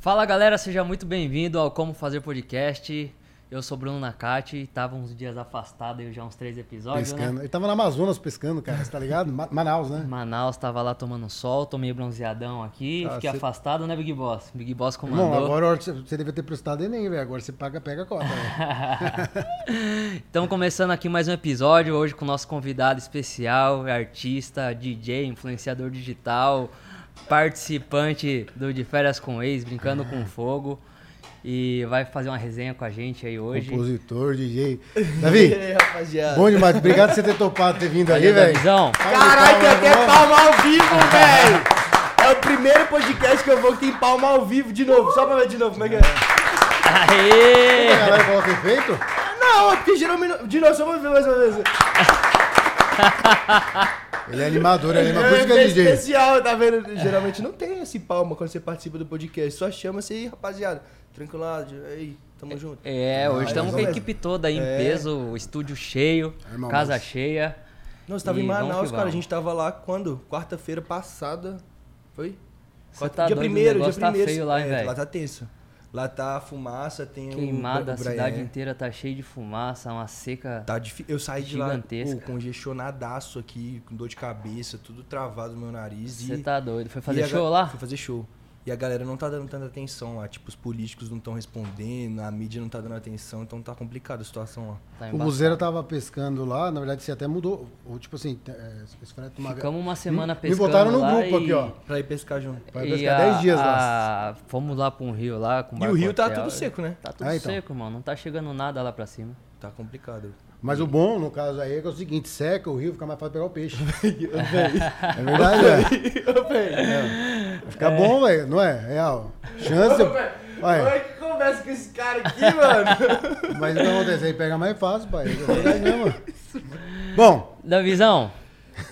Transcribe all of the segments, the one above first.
Fala galera, seja muito bem-vindo ao Como Fazer Podcast. Eu sou Bruno Nakati, tava uns dias afastado aí já uns três episódios, pescando. né? Ele tava na Amazonas pescando, cara, você tá ligado? Ma- Manaus, né? Manaus, tava lá tomando sol, tomei bronzeadão aqui, Ah, fiquei cê- afastado, né, Big Boss? Big Boss Não, comandou. agora a hora que você- devia ter prestado Enem, velho. Agora você paga, pega a cota. Estamos começando aqui mais um episódio, hoje com o nosso convidado especial, artista, DJ, influenciador digital, participante do De Férias com Ex, Brincando com Fogo. E vai fazer uma resenha com a gente aí hoje. Compositor, DJ. Davi, E aí, rapaziada? bom demais. Obrigado por você ter topado ter vindo aí, velho. Caralho, tem até palma ao vivo, velho! É o primeiro podcast que eu vou que tem palma ao vivo de novo. Só pra ver de novo como é que é. Aê! Caralho, coloca efeito? Não, é porque geralmente. De novo, só pra ver mais uma vez. Ele é animador, ele é. É isso que é DJ. especial, tá vendo? Geralmente não tem esse palma quando você participa do podcast. Só chama-se aí, rapaziada. Tranquilado. Aí, tamo junto. É, hoje Ah, estamos mais com a equipe toda aí em É. peso, o estúdio cheio, Irmão, casa mas- cheia. Não, você tava E em Manaus, cara. A gente tava lá quando? Quarta-feira passada. Foi? Quarta- tá dia doido, primeiro, dia tá primeiro. feio lá, é, velho? Lá tá tenso. Lá tá fumaça, tem Queimada, o, a cidade Brian. inteira tá cheia de fumaça, uma seca. Tá difícil. Eu saí de lá pô, congestionadaço aqui, com dor de cabeça, tudo travado no meu nariz. Você e, tá doido. Foi fazer a show ga- lá? Fui fazer show. E a galera não tá dando tanta atenção lá. Tipo, os políticos não estão respondendo, a mídia não tá dando atenção, então tá complicada a situação lá. Tá O. Muzeiro tava pescando lá, na verdade você até mudou. Ou, tipo assim, é, esse frete uma... Ficamos uma semana Me pescando botaram no lá grupo e... aqui, ó. Pra ir pescar junto. Vai e pescar a- 10 dias lá. a- Fomos lá pra um rio lá com E o rio tá hotel. tudo seco, né? Tá tudo Ah, então. seco, mano. Não tá chegando nada lá pra cima. Tá complicado. Mas o bom, no caso aí, é que é o seguinte, seca o rio, fica mais fácil pegar o peixe. é verdade, velho. É. Fica bom, velho, não é? Real. Chance. Olha, que conversa com esse cara aqui, mano? mas o que acontece aí pega mais fácil, pai. É verdade mesmo. Bom, Davizão,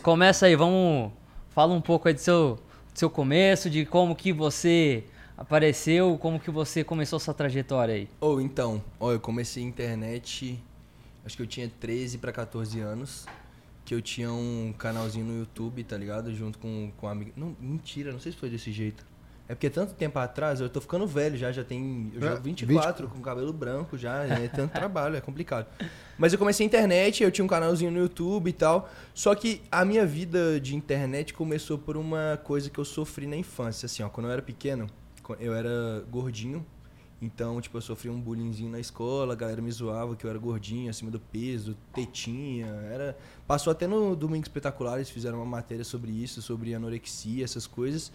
começa aí, vamos. Fala um pouco aí do seu, do seu começo, de como que você apareceu, como que você começou sua trajetória aí. Ou então, ó, eu comecei a internet, acho que eu tinha 13 pra 14 anos, que eu tinha um canalzinho no YouTube, tá ligado? Junto com, com um amigo. Não, mentira, não sei se foi desse jeito. É porque tanto tempo atrás, eu tô ficando velho já, já tem. Eu já É, 24, com cabelo branco já, é tanto trabalho, é complicado. Mas eu comecei a internet, eu tinha um canalzinho no YouTube e tal. Só que a minha vida de internet começou por uma coisa que eu sofri na infância. Assim, ó, quando eu era pequeno, eu era gordinho. Então, tipo, eu sofri um bullyingzinho na escola, a galera me zoava que eu era gordinho, acima do peso, tetinha. Era... Passou até no Domingo Espetacular, eles fizeram uma matéria sobre isso, sobre anorexia, essas coisas.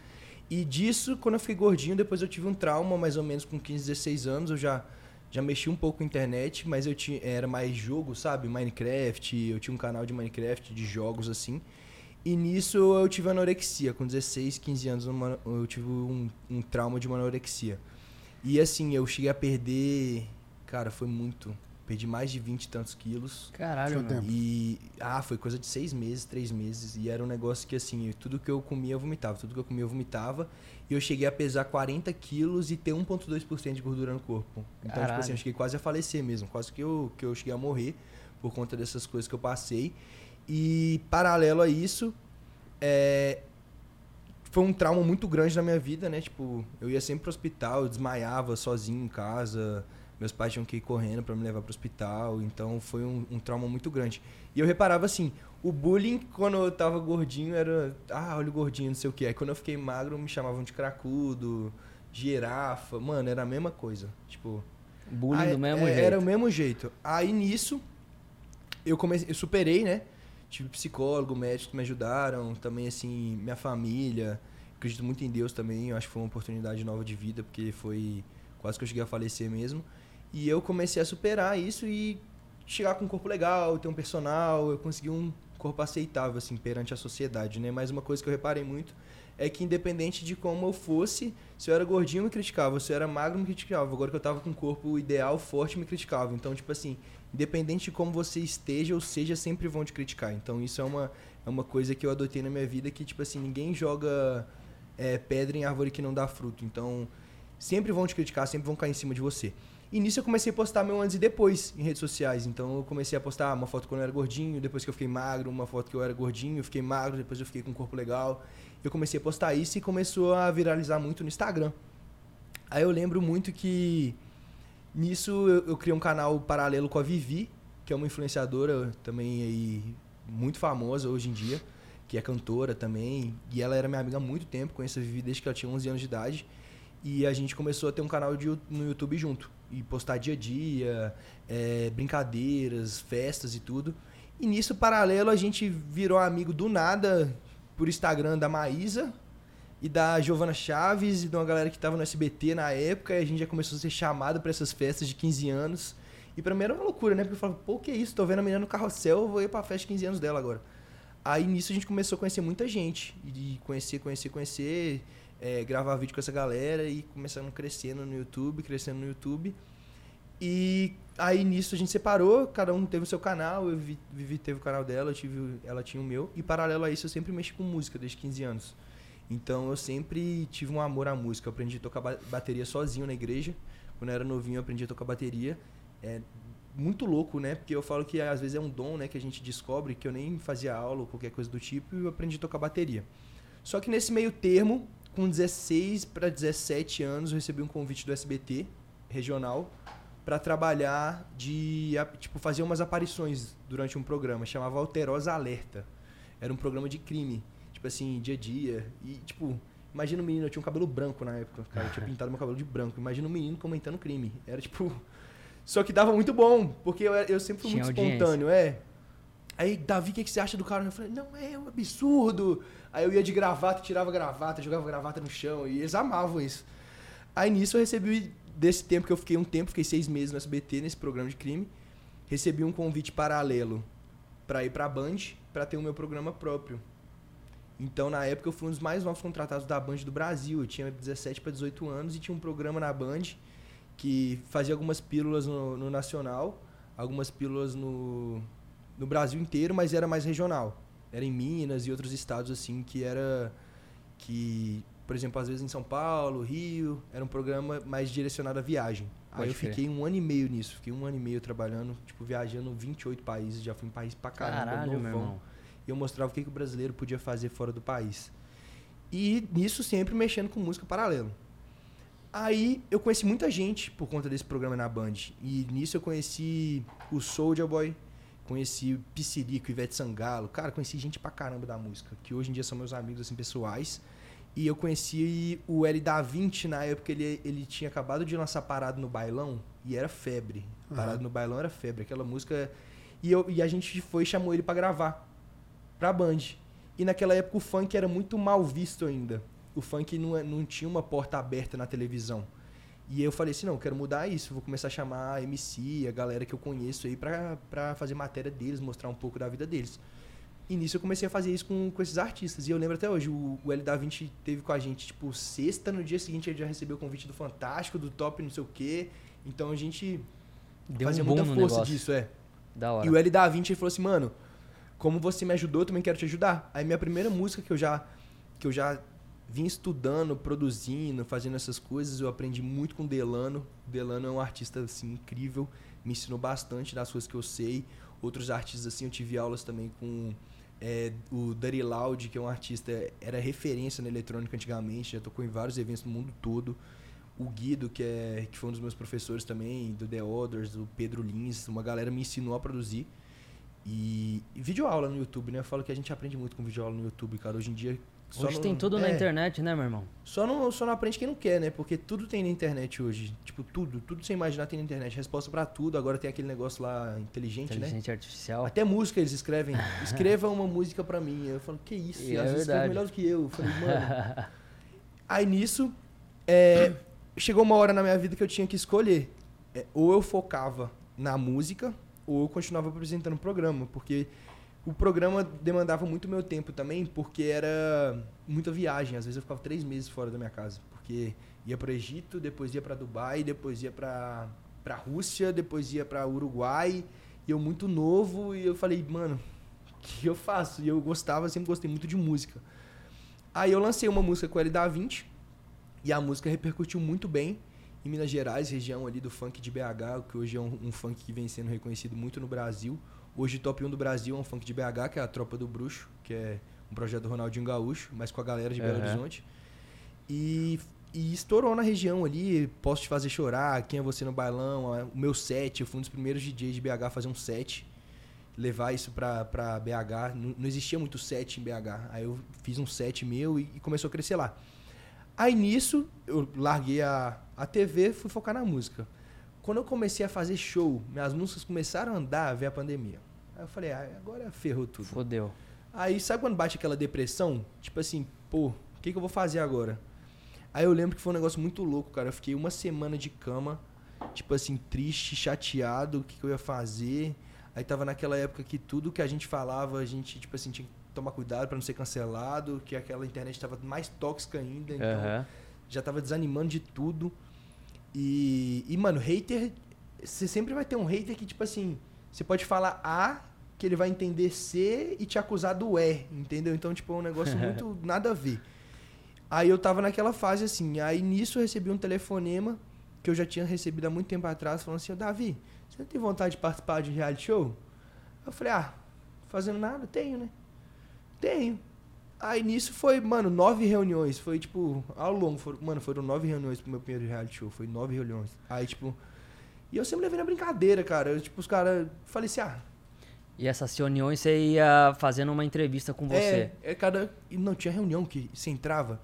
E disso, quando eu fiquei gordinho, depois eu tive um trauma, mais ou menos com 15, 16 anos, eu já, já mexi um pouco com internet, mas eu tinha, era mais jogo, sabe? Minecraft, eu tinha um canal de Minecraft, de jogos assim. E nisso eu tive anorexia, com 16, 15 anos eu tive um, um trauma de uma anorexia. E assim, eu cheguei a perder, cara, foi muito. Perdi mais de 20 e tantos quilos. Caralho, tempo? E. Ah, foi coisa de seis meses, três meses. E era um negócio que, assim, tudo que eu comia eu vomitava. Tudo que eu comia eu vomitava. E eu cheguei a pesar 40 quilos e ter 1,2% de gordura no corpo. Então, tipo Caralho. assim, eu cheguei quase a falecer mesmo. Quase que eu, que eu cheguei a morrer por conta dessas coisas que eu passei. E, paralelo a isso, é, foi um trauma muito grande na minha vida, né? Tipo, eu ia sempre pro hospital, eu desmaiava sozinho em casa. Meus pais tinham que ir correndo pra me levar pro hospital. Então foi um, um trauma muito grande. E eu reparava assim, o bullying quando eu tava gordinho era. Ah, olha o gordinho, não sei o que. Aí quando eu fiquei magro, me chamavam de cracudo, girafa. Mano, era a mesma coisa. Tipo. Bullying Aí, do mesmo é, jeito. Era o mesmo jeito. Aí nisso, eu comecei, eu superei, né? Tive psicólogo, médico que me ajudaram, também assim, minha família. Acredito muito em Deus também, eu acho que foi uma oportunidade nova de vida, porque foi quase que eu cheguei a falecer mesmo. E eu comecei a superar isso e chegar com um corpo legal, ter um personal, eu consegui um corpo aceitável assim perante a sociedade, né? Mas uma coisa que eu reparei muito é que independente de como eu fosse, se eu era gordinho me criticava, se eu era magro me criticava. Agora que eu tava com um corpo ideal, forte, me criticava. Então, tipo assim, independente de como você esteja ou seja, sempre vão te criticar. Então, isso é uma, é uma coisa que eu adotei na minha vida que, tipo assim, ninguém joga é, pedra em árvore que não dá fruto. Então, sempre vão te criticar, sempre vão cair em cima de você. E nisso eu comecei a postar meu antes e depois em redes sociais. Então eu comecei a postar uma foto quando eu era gordinho, depois que eu fiquei magro, uma foto que eu era gordinho, fiquei magro, depois eu fiquei com um corpo legal. Eu comecei a postar isso e começou a viralizar muito no Instagram. Aí eu lembro muito que nisso eu, eu criei um canal paralelo com a Vivi, que é uma influenciadora também aí muito famosa hoje em dia, que é cantora também, e ela era minha amiga há muito tempo, conheço a Vivi desde que ela tinha 11 anos de idade. E a gente começou a ter um canal de, no YouTube junto. E postar dia a dia, é, brincadeiras, festas e tudo. E nisso, paralelo, a gente virou amigo do nada por Instagram da Maísa e da Giovana Chaves e de uma galera que tava no SBT na época. E a gente já começou a ser chamado para essas festas de 15 anos. E pra mim era uma loucura, né? Porque eu falava, pô, que isso? Tô vendo a menina no carrossel, eu vou ir pra festa de 15 anos dela agora. Aí nisso a gente começou a conhecer muita gente. E conhecer, conhecer, conhecer é, gravar vídeo com essa galera e começando crescendo no YouTube, crescendo no YouTube. E aí nisso a gente separou, cada um teve o seu canal, eu vi, Vivi teve o canal dela, eu tive, ela tinha o meu. E paralelo a isso eu sempre mexi com música desde 15 anos. Então eu sempre tive um amor à música. Eu aprendi a tocar bateria sozinho na igreja. Quando eu era novinho eu aprendi a tocar bateria. É muito louco, né? Porque eu falo que às vezes é um dom, né, que a gente descobre que eu nem fazia aula ou qualquer coisa do tipo e eu aprendi a tocar bateria. Só que nesse meio termo, com 16 para 17 anos, eu recebi um convite do SBT regional para trabalhar de tipo fazer umas aparições durante um programa chamava Alterosa Alerta. Era um programa de crime, tipo assim, dia a dia e tipo, imagina um menino, eu tinha um cabelo branco na época, cara, eu tinha pintado meu cabelo de branco. Imagina um menino comentando crime. Era tipo só que dava muito bom, porque eu, eu sempre fui tinha muito audiência. espontâneo, é. Aí, Davi, o que, que você acha do cara? Eu falei, não, é um absurdo. Aí eu ia de gravata, tirava gravata, jogava gravata no chão, e eles amavam isso. Aí nisso eu recebi, desse tempo que eu fiquei um tempo, fiquei seis meses no SBT, nesse programa de crime, recebi um convite paralelo para ir pra Band, para ter o meu programa próprio. Então, na época, eu fui um dos mais novos contratados da Band do Brasil. Eu tinha 17 para 18 anos e tinha um programa na Band que fazia algumas pílulas no, no Nacional, algumas pílulas no, no Brasil inteiro, mas era mais regional. Era em Minas e outros estados assim que era que, por exemplo, às vezes em São Paulo, Rio, era um programa mais direcionado à viagem. Pode Aí eu fiquei um ano e meio nisso, fiquei um ano e meio trabalhando, tipo, viajando 28 países, já fui em país pra caramba, Caralho, novão. Eu mostrava o que, que o brasileiro podia fazer fora do país. E nisso sempre mexendo com música paralelo. Aí eu conheci muita gente por conta desse programa na Band. E nisso eu conheci o Soulja Boy, Conheci Piscirico, Ivete Sangalo. Cara, conheci gente pra caramba da música, que hoje em dia são meus amigos, assim, pessoais. E eu conheci o L da 20 na época, ele, ele tinha acabado de lançar Parado no Bailão e era febre. Uhum. Parado no Bailão era febre, aquela música. E, eu, e a gente foi e chamou ele para gravar pra Band. E naquela época o funk era muito mal visto ainda. O funk não, é, não tinha uma porta aberta na televisão. E eu falei assim, não, quero mudar isso, vou começar a chamar a MC, a galera que eu conheço aí pra, pra fazer matéria deles, mostrar um pouco da vida deles. E nisso eu comecei a fazer isso com, com esses artistas. E eu lembro até hoje, o, o L da 20 teve com a gente, tipo, sexta, no dia seguinte ele já recebeu o convite do Fantástico, do Top, não sei o quê. Então a gente Deu fazia um muita força negócio. disso, é. Da hora. E o L da 20 ele falou assim, mano, como você me ajudou, eu também quero te ajudar. Aí minha primeira música que eu já que eu já vim estudando, produzindo, fazendo essas coisas. Eu aprendi muito com Delano. Delano é um artista assim incrível, me ensinou bastante das coisas que eu sei. Outros artistas assim, eu tive aulas também com é, o Dirty Loud, que é um artista, era referência na eletrônica antigamente, já tocou em vários eventos no mundo todo. O Guido, que, é, que foi um dos meus professores também, do The Others, do Pedro Lins, uma galera me ensinou a produzir. E, e vídeo aula no YouTube, né? Eu falo que a gente aprende muito com vídeo aula no YouTube, cara. Hoje em dia, só hoje não, tem tudo é, na internet, né, meu irmão? Só não, só não aprende quem não quer, né? Porque tudo tem na internet hoje. Tipo, tudo. Tudo sem imaginar tem na internet. Resposta para tudo. Agora tem aquele negócio lá inteligente, inteligente né? Inteligente artificial. Até música eles escrevem. Escreva uma música para mim. Eu falo, que isso? E é às vezes escreve melhor do que eu. Eu falei, mano. Aí nisso, é, chegou uma hora na minha vida que eu tinha que escolher. É, ou eu focava na música, ou eu continuava apresentando o programa. Porque o programa demandava muito meu tempo também, porque era muita viagem. Às vezes eu ficava três meses fora da minha casa, porque ia para Egito, depois ia para Dubai, depois ia para para Rússia, depois ia para Uruguai. E eu muito novo e eu falei, mano, o que eu faço? E eu gostava, sempre gostei muito de música. Aí eu lancei uma música com ele da 20 e a música repercutiu muito bem em Minas Gerais, região ali do funk de BH, que hoje é um, um funk que vem sendo reconhecido muito no Brasil. Hoje, top 1 do Brasil é um funk de BH, que é a Tropa do Bruxo, que é um projeto do Ronaldinho Gaúcho, mas com a galera de Belo uhum. Horizonte. E E estourou na região ali, Posso Te Fazer Chorar, Quem é Você no Bailão, o meu set, eu fui um dos primeiros DJs de BH a fazer um set, levar isso pra, pra BH, não, não existia muito set em BH, aí eu fiz um set meu e, e começou a crescer lá. Aí nisso, eu larguei a, a TV, fui focar na música. Quando eu comecei a fazer show, minhas músicas começaram a andar, veio a pandemia. Aí eu falei, ah, agora ferrou tudo. Fodeu. Aí sabe quando bate aquela depressão? Tipo assim, pô, o que, que eu vou fazer agora? Aí eu lembro que foi um negócio muito louco, cara. Eu fiquei uma semana de cama, tipo assim, triste, chateado, o que, que eu ia fazer. Aí tava naquela época que tudo que a gente falava, a gente, tipo assim, tinha que tomar cuidado para não ser cancelado, que aquela internet tava mais tóxica ainda, então Aham. já tava desanimando de tudo. E, e, mano, hater, você sempre vai ter um hater que, tipo assim, você pode falar A, que ele vai entender C e te acusar do E, entendeu? Então, tipo, é um negócio muito nada a ver. Aí eu tava naquela fase assim, aí nisso eu recebi um telefonema que eu já tinha recebido há muito tempo atrás, falando assim, Davi, você não tem vontade de participar de um reality show? Eu falei, ah, fazendo nada? Tenho, né? Tenho. Aí nisso foi, mano, nove reuniões. Foi tipo, ao longo, foram, mano, foram nove reuniões pro meu primeiro reality show. Foi nove reuniões. Aí, tipo. E eu sempre levei na brincadeira, cara. Eu, tipo, os caras. Falei assim, ah. E essas reuniões você ia fazendo uma entrevista com você. É, é cada. Não, tinha reunião que você entrava.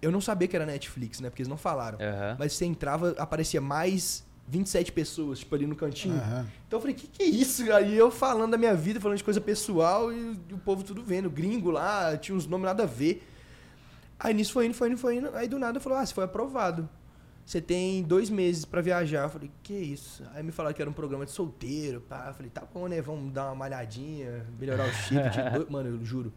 Eu não sabia que era Netflix, né? Porque eles não falaram. Aham. Mas você entrava, aparecia mais 27 pessoas, tipo, ali no cantinho. Aham. Então eu falei, que que é isso? Aí eu falando da minha vida, falando de coisa pessoal e, o povo tudo vendo. Gringo lá, tinha uns nomes nada a ver. Aí nisso foi indo, foi indo, foi indo. Aí do nada falou, ah, você foi aprovado. Você tem dois meses pra viajar. Eu falei, que isso? Aí me falaram que era um programa de solteiro, pá. Eu falei, tá bom, né? Vamos dar uma malhadinha, melhorar o chip. Dois- Mano, eu juro.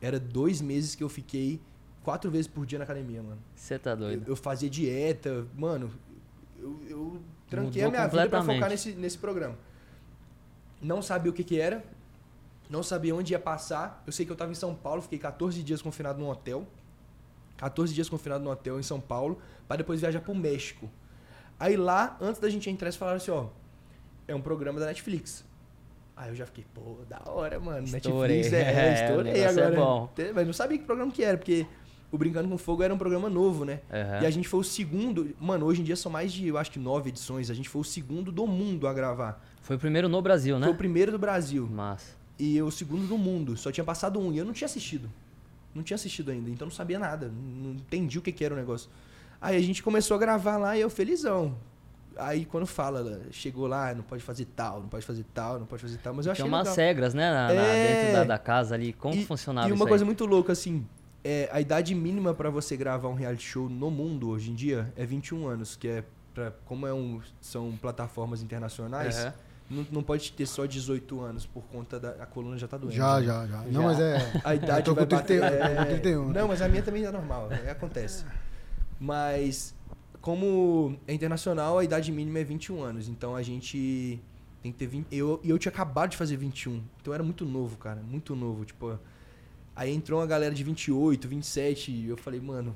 Era dois meses que eu fiquei quatro vezes por dia na academia, mano. Você tá Eu, doido. eu fazia dieta, mano. Eu, eu tranquei Mudou a minha vida pra completamente. focar nesse, nesse programa. Não sabia o que que era. Não sabia onde ia passar. Eu sei que eu tava em São Paulo, fiquei 14 dias confinado num hotel. 14 dias confinado no hotel em São Paulo, pra depois viajar pro México. Aí lá, antes da gente entrar, eles falaram assim, ó, é um programa da Netflix. Aí eu já fiquei, pô, da hora, mano. Estourei. Netflix, é, É, o estourei negócio é agora. bom. Mas não sabia que programa que era, porque o Brincando com Fogo era um programa novo, né? Aham. E a gente foi o segundo. Mano, hoje em dia são mais de, eu acho que nove edições. A gente foi o segundo do mundo a gravar. Foi o primeiro no Brasil, né? Foi o primeiro do Brasil. Massa. E o segundo do mundo. Só tinha passado um. E eu não tinha assistido. Não tinha assistido ainda. Então não sabia nada. Não entendi o que, que era o negócio. Aí a gente começou a gravar lá e eu felizão. Aí quando fala, chegou lá, não pode fazer tal, não pode fazer tal, não pode fazer tal. Mas eu achei Tinha umas legal. regras, né? na- É. Dentro da, da casa ali. Como E- funcionava E uma coisa muito louca, assim, é, a idade mínima pra você gravar um reality show no mundo hoje em dia é 21 anos, que é pra, como é um, são plataformas internacionais, não, não pode ter só 18 anos por conta da a coluna já tá doendo. Já, né? já, já. Já. Não, mas é. A idade Eu tô vai com 31, bater. eu tô com é, 31. Não, mas a minha também é normal, é, acontece. Mas como é internacional, a idade mínima é 21 anos, então a gente tem que ter 20, eu e eu tinha acabado de fazer 21. Então eu era muito novo, cara, muito novo, tipo, aí entrou uma galera de 28, 27, e eu falei, mano,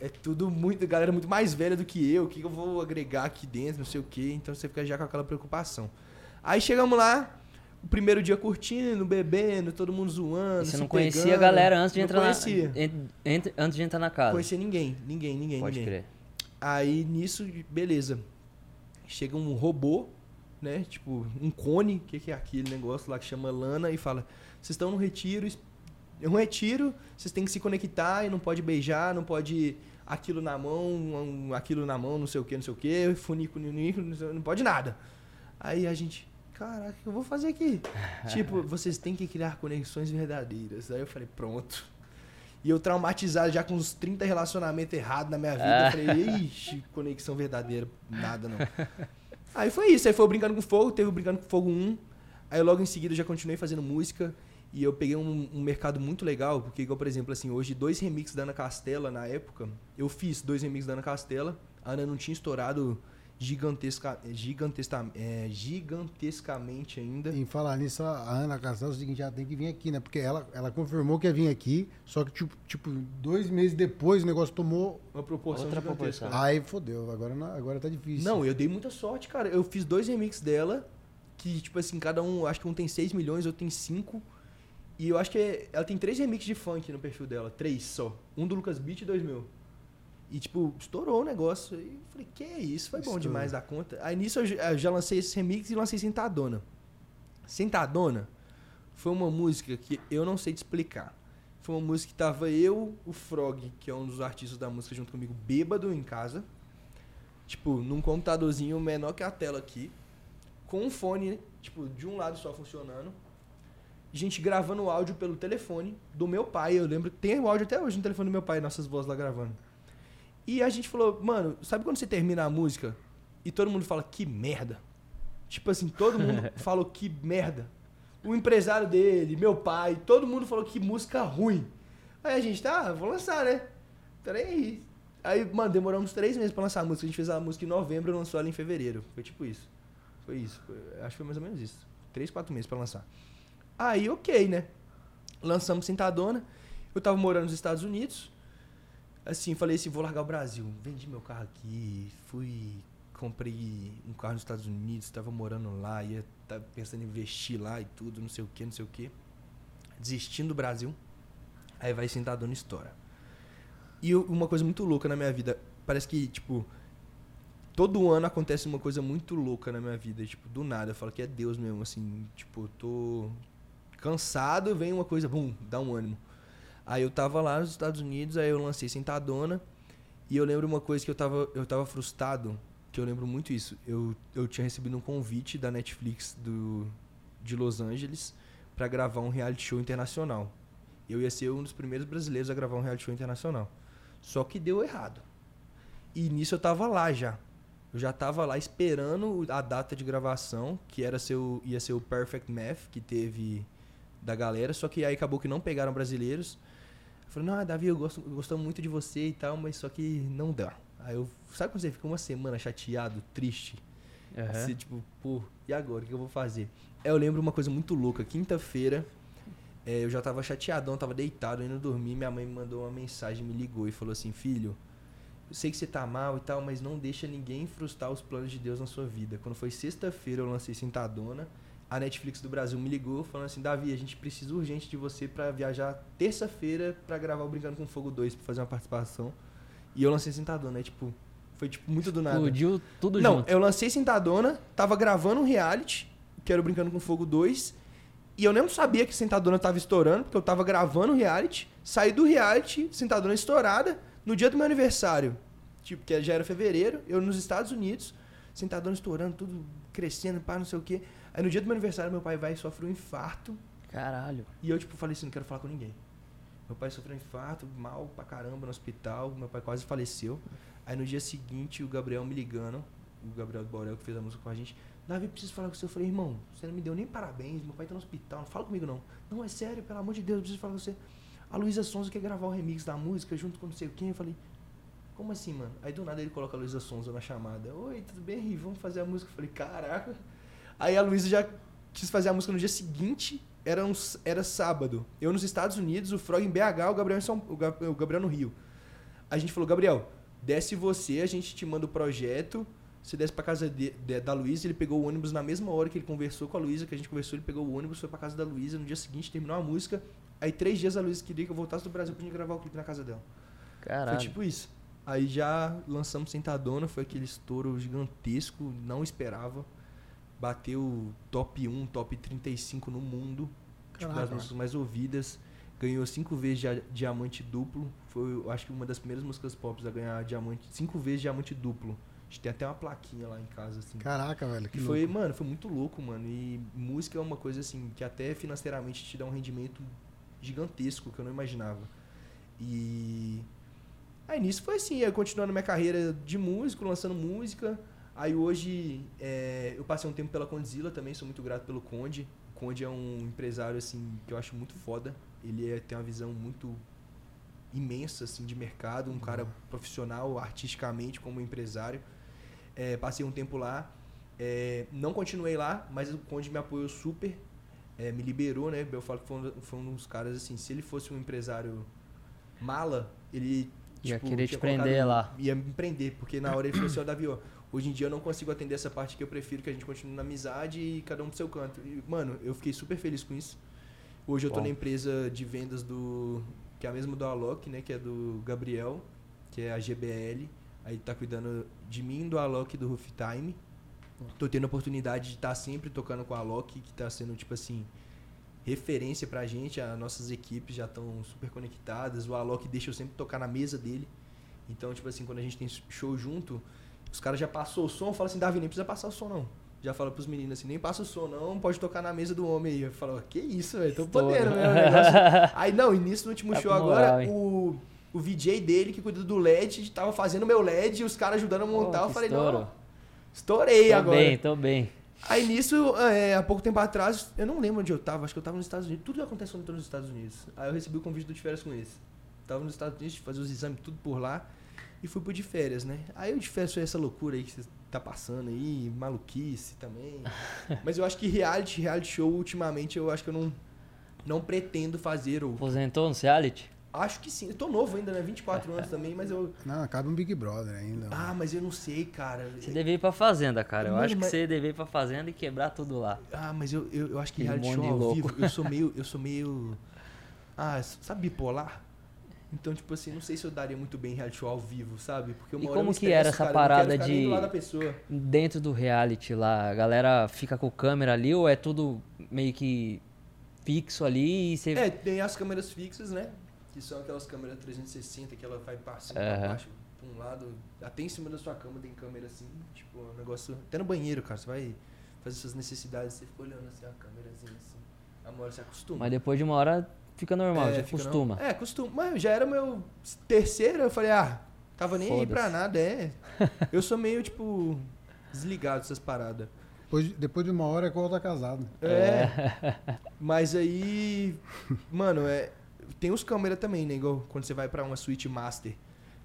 é tudo muito, galera muito mais velha do que eu, o que eu vou agregar aqui dentro, não sei o quê, então você fica já com aquela preocupação. Aí chegamos lá, o primeiro dia curtindo, bebendo, todo mundo zoando, Você se não conhecia a galera antes de Não entrar conhecia. na. en- entre- antes de entrar na casa. conhecia ninguém, ninguém, ninguém, Pode ninguém. crer. Aí nisso, beleza. Chega um robô, né? Tipo, um cone, o que, que é aquele negócio lá que chama Lana, e fala: Vocês estão no retiro, um retiro, vocês têm que se conectar e não pode beijar, não pode aquilo na mão, um- aquilo na mão, não sei o que, não sei o que, funico, sei- não pode nada. Aí a gente, caraca, o que eu vou fazer aqui? tipo, vocês têm que criar conexões verdadeiras. Aí eu falei, pronto. E eu traumatizado já com uns 30 relacionamentos errados na minha vida. Eu falei, ixi, conexão verdadeira, nada não. Aí foi isso, aí foi o Brincando com Fogo, teve o Brincando com Fogo 1. Aí logo em seguida eu já continuei fazendo música. E eu peguei um, um mercado muito legal, porque, igual, por exemplo, assim, hoje dois remixes da Ana Castela na época. Eu fiz dois remixes da Ana Castela. A Ana não tinha estourado gigantesca, gigantesca, é, gigantescamente ainda. Em falar nisso, a Ana Castelo é o seguinte, ela tem que vir aqui, né? Porque ela, ela confirmou que ia vir aqui, só que, tipo, tipo, dois meses depois o negócio tomou. Uma proporção Outra gigantesca. proporção. Aí fodeu, agora, não- agora tá difícil. Não, eu dei muita sorte, cara. Eu fiz dois remixes dela, que, tipo assim, cada um, acho que um tem 6 milhões, outro tem 5. E eu acho que ela tem três remixes de funk no perfil dela. Três só. Um do Lucas Beat e dois meu. E, tipo, estourou o negócio. E falei, que é isso? Foi bom demais da conta. Aí nisso eu, já- eu já lancei esse remix e lancei Sentadona. Sentadona foi uma música que eu não sei te explicar. Foi uma música que tava eu, o Frog, que é um dos artistas da música, junto comigo, bêbado em casa. Tipo, num computadorzinho menor que a tela aqui. Com um fone, tipo, de um lado só funcionando. Gente gravando áudio pelo telefone do meu pai. Eu lembro, tem o áudio até hoje no telefone do meu pai, nossas vozes lá gravando. E a gente falou, mano, sabe quando você termina a música e todo mundo fala que merda? Tipo assim, todo mundo falou que merda. O empresário dele, meu pai, todo mundo falou que música ruim. Aí a gente, tá, vou lançar, né? Peraí. Aí, mano, demoramos três meses pra lançar a música. A gente fez a música em novembro e lançou ela em fevereiro. Foi tipo isso. Foi isso. Foi- acho que foi mais ou menos isso. Três, quatro meses pra lançar. Aí, ok, né? Lançamos Sentadona. Eu tava morando nos Estados Unidos. Assim, falei assim, vou largar o Brasil. Vendi meu carro aqui, fui, comprei um carro nos Estados Unidos, tava morando lá, ia tá pensando em investir lá e tudo, não sei o que, não sei o que. Desistindo do Brasil. Aí vai Sentadona estoura. E uma coisa muito louca na minha vida, parece que, tipo, todo ano acontece uma coisa muito louca na minha vida, tipo, do nada, eu falo que é Deus mesmo, assim, tipo, eu tô cansado, vem uma coisa, bum, dá um ânimo. Aí eu tava lá nos Estados Unidos, aí eu lancei Sentadona, e eu lembro uma coisa que eu tava, eu tava frustrado, que eu lembro muito isso. Eu, eu tinha recebido um convite da Netflix do, de Los Angeles pra gravar um reality show internacional. Eu ia ser um dos primeiros brasileiros a gravar um reality show internacional. Só que deu errado. E nisso eu tava lá já. Eu já tava lá esperando a data de gravação, que era ser o, ia ser o Perfect Math, que teve da galera, só que aí acabou que não pegaram brasileiros. Eu falei, não, Davi, eu gosto, gostamos muito de você e tal, mas só que não dá. Aí eu, sabe quando você fica uma semana chateado, triste? Você, tipo, pô, e agora? O que eu vou fazer? Eu lembro uma coisa muito louca. Quinta-feira, é, eu já tava chateadão, tava deitado, indo dormir. Minha mãe me mandou uma mensagem, me ligou e falou assim: Filho, eu sei que você tá mal e tal, mas não deixa ninguém frustrar os planos de Deus na sua vida. Quando foi sexta-feira, eu lancei Sentadona. A Netflix do Brasil me ligou falando assim: Davi, a gente precisa urgente de você pra viajar terça-feira pra gravar o Brincando com Fogo 2, pra fazer uma participação. E eu lancei Sentadona. Aí, tipo, foi tipo muito do nada. Explodiu tudo Não, junto. eu lancei Sentadona, tava gravando um reality, que era o Brincando com Fogo 2, e eu nem sabia que Sentadona tava estourando, porque eu tava gravando o reality, saí do reality, Sentadona estourada, no dia do meu aniversário, tipo, que já era fevereiro, eu nos Estados Unidos, Sentadona estourando, tudo crescendo, pá, não sei o quê. Aí no dia do meu aniversário, meu pai vai e sofre um infarto, Caralho. e eu, tipo, falei assim, não quero falar com ninguém. Meu pai sofreu um infarto, mal pra caramba no hospital, meu pai quase faleceu. Aí no dia seguinte, o Gabriel me ligando, o Gabriel Borel que fez a música com a gente, Davi, preciso falar com você. Eu falei, irmão, você não me deu nem parabéns, meu pai tá no hospital, não fala comigo não. Não, é sério, pelo amor de Deus, eu preciso falar com você. A Luísa Sonza quer gravar o remix da música junto com não sei quem. Eu falei, como assim, mano? Aí do nada ele coloca a Luísa Sonza na chamada. Oi, tudo bem, Ri? Vamos fazer a música. Eu falei, caraca. Aí a Luísa já quis fazer a música no dia seguinte, era, um, era sábado. Eu nos Estados Unidos, o Frog em BH, o Gabriel, em São, o Ga- o Gabriel no Rio. A gente falou, Gabriel, desce você, a gente te manda o projeto. Você desce pra casa de- de- da Luísa, ele pegou o ônibus na mesma hora que ele conversou com a Luísa, que a gente conversou, ele pegou o ônibus, foi pra casa da Luísa, no dia seguinte terminou a música. Aí três dias a Luísa queria que eu voltasse do Brasil pra gente gravar o clipe na casa dela. Caralho. Foi tipo isso. Aí já lançamos Sentadona, foi aquele estouro gigantesco, não esperava. Bateu top 1, top 35 no mundo. Tipo, das Caraca. músicas mais ouvidas. Ganhou cinco vezes dia- diamante duplo. Foi, eu acho que uma das primeiras músicas pop a ganhar diamante, cinco vezes diamante duplo. A gente tem até uma plaquinha lá em casa, assim. Caraca, velho. Que E foi, louco. mano, foi muito louco, mano. E música é uma coisa assim que até financeiramente te dá um rendimento gigantesco que eu não imaginava. E aí nisso foi assim, eu continuando minha carreira de músico, lançando música. Aí hoje é, eu passei um tempo pela Condzilla também, sou muito grato pelo Conde. O Conde é um empresário assim que eu acho muito foda. Ele é- tem uma visão muito imensa assim de mercado, um cara profissional artisticamente como empresário. É, passei um tempo lá, é, não continuei lá, mas o Conde me apoiou super, é, me liberou, né? Eu falo que foi um, foi um dos caras assim, se ele fosse um empresário mala, ele Ia tipo, querer te prender colocado- lá. Ia me prender, porque na hora ele falou assim, ó, Davi, ó, hoje em dia eu não consigo atender essa parte que eu prefiro que a gente continue na amizade e cada um pro seu canto. E, mano, eu fiquei super feliz com isso. Hoje eu tô Bom. na empresa de vendas do. que é a mesma do Alok, né? Que é do Gabriel. que é a GBL. Aí tá cuidando de mim, do Alok e do Roof Time. Tô tendo a oportunidade de estar sempre tocando com a Alok, que tá sendo, tipo assim, referência pra gente. As nossas equipes já estão super conectadas. O Alok deixa eu sempre tocar na mesa dele. Então, tipo assim, quando a gente tem show junto, os caras já passou o som, fala assim, Davi, nem precisa passar o som, não. Já fala pros meninos assim, nem passa o som, não, pode tocar na mesa do homem aí. Eu falo, que isso, velho, tô podendo, né? Aí, não, e nisso, no último Tá show moral, agora, o, o VJ dele, que cuida do LED, tava fazendo meu LED, e os caras ajudando a montar. Eu falei, estouro. não, estourei Tô agora. bem, tô bem. Aí nisso, é, há pouco tempo atrás, eu não lembro onde eu tava, acho que eu tava nos Estados Unidos. Tudo acontece quando eu tô nos Estados Unidos. Aí eu recebi o convite do férias com esse. Tava nos Estados Unidos, fazer os exames tudo por lá. E fui pro de férias, né? Aí o de férias foi essa loucura aí que você tá passando aí, maluquice também. Mas eu acho que reality, reality show, ultimamente, eu acho que eu não, não pretendo fazer. Ou, Aposentou no reality? acho que sim. Eu tô novo ainda, né? 24 anos também, mas eu. Não, cabe um Big Brother ainda. Ah, mas eu não sei, cara. Você devia ir pra fazenda, cara. Eu acho que mas- você devia ir pra fazenda e quebrar tudo lá. Ah, mas eu, eu, eu acho que reality monte show ao vivo, eu sou meio. Eu sou meio. Ah, sabe bipolar? Então, tipo assim, não sei se eu daria muito bem em reality show ao vivo, sabe? Porque uma E como que era essa cara, parada de-. Dentro do reality lá, a galera fica com câmera ali ou é tudo meio que fixo ali e você. É, tem as câmeras fixas, né? Que são aquelas câmeras 360 que ela vai pra cima, pra baixo, pra um lado. Até em cima da sua cama tem câmera assim, tipo, um negócio. Até no banheiro, cara, você vai fazer suas necessidades, você fica olhando assim, a câmerazinha assim. A uma hora você acostuma. Mas depois de uma hora fica normal, já fica costuma. não- É, costuma. Mas já era meu terceiro, eu falei, ah, tava nem aí pra nada, é. Eu sou meio, tipo, desligado dessas paradas. Depois, depois de uma hora é igual tá casado. É. Mas aí, mano, é, tem os câmeras também, né? Igual quando você vai pra uma suíte master.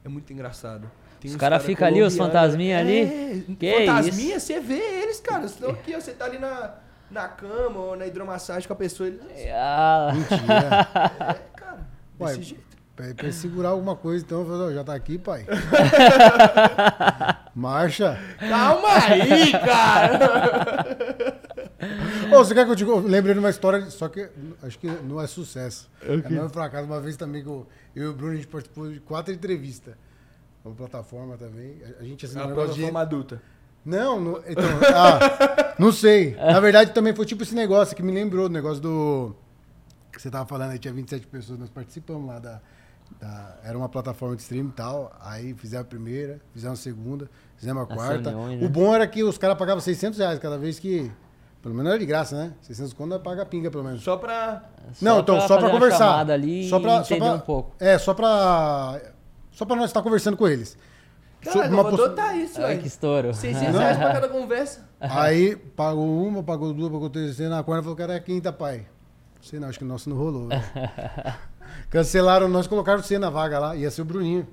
É muito engraçado. Tem Os uns cara cara fica ali, os colombiano. fantasminha ali? É, Que fantasminha, você vê eles, cara. Senão aqui, ó, você tá ali na, na cama ou na hidromassagem com a pessoa. Eles, Ah, Mentira. é, cara, Ué, desse jeito. pra, pra segurar alguma coisa, então, eu falei, ó, já tá aqui, pai. Marcha. Calma aí, cara! Ô, você quer que eu te eu lembrei de uma história, só que acho que não é sucesso. É não é fracasso. Uma vez também que eu, eu e o Bruno, a gente participou de quatro entrevistas. Uma plataforma também. A- gente assinou É um uma plataforma adulta. Não, não então, ah, não sei. Na verdade, também foi tipo esse negócio que me lembrou do negócio do. Que você tava falando aí, tinha 27 pessoas, nós participamos lá da. da- era uma plataforma de stream e tal. Aí fizemos a primeira, fizemos a segunda, fizemos a quarta. reuniões, né? O bom era que os caras pagavam 600 reais cada vez que. Pelo menos era de graça, né? 600 conto paga a pinga, pelo menos. Só pra. Não, então, só fazer pra conversar. ali só pra, só pra- um pouco. É, só pra. Só pra nós estar conversando com eles. Caralho, vou possi- adotar isso, Ai, velho. que estouro. 600 Não. reais pra cada conversa. Aí pagou uma, pagou duas, pagou terceira, na quarta falou que era a quinta, pai. Sei não, acho que o nosso não rolou. velho. Cancelaram nós, colocaram você na vaga lá, ia ser o Bruninho.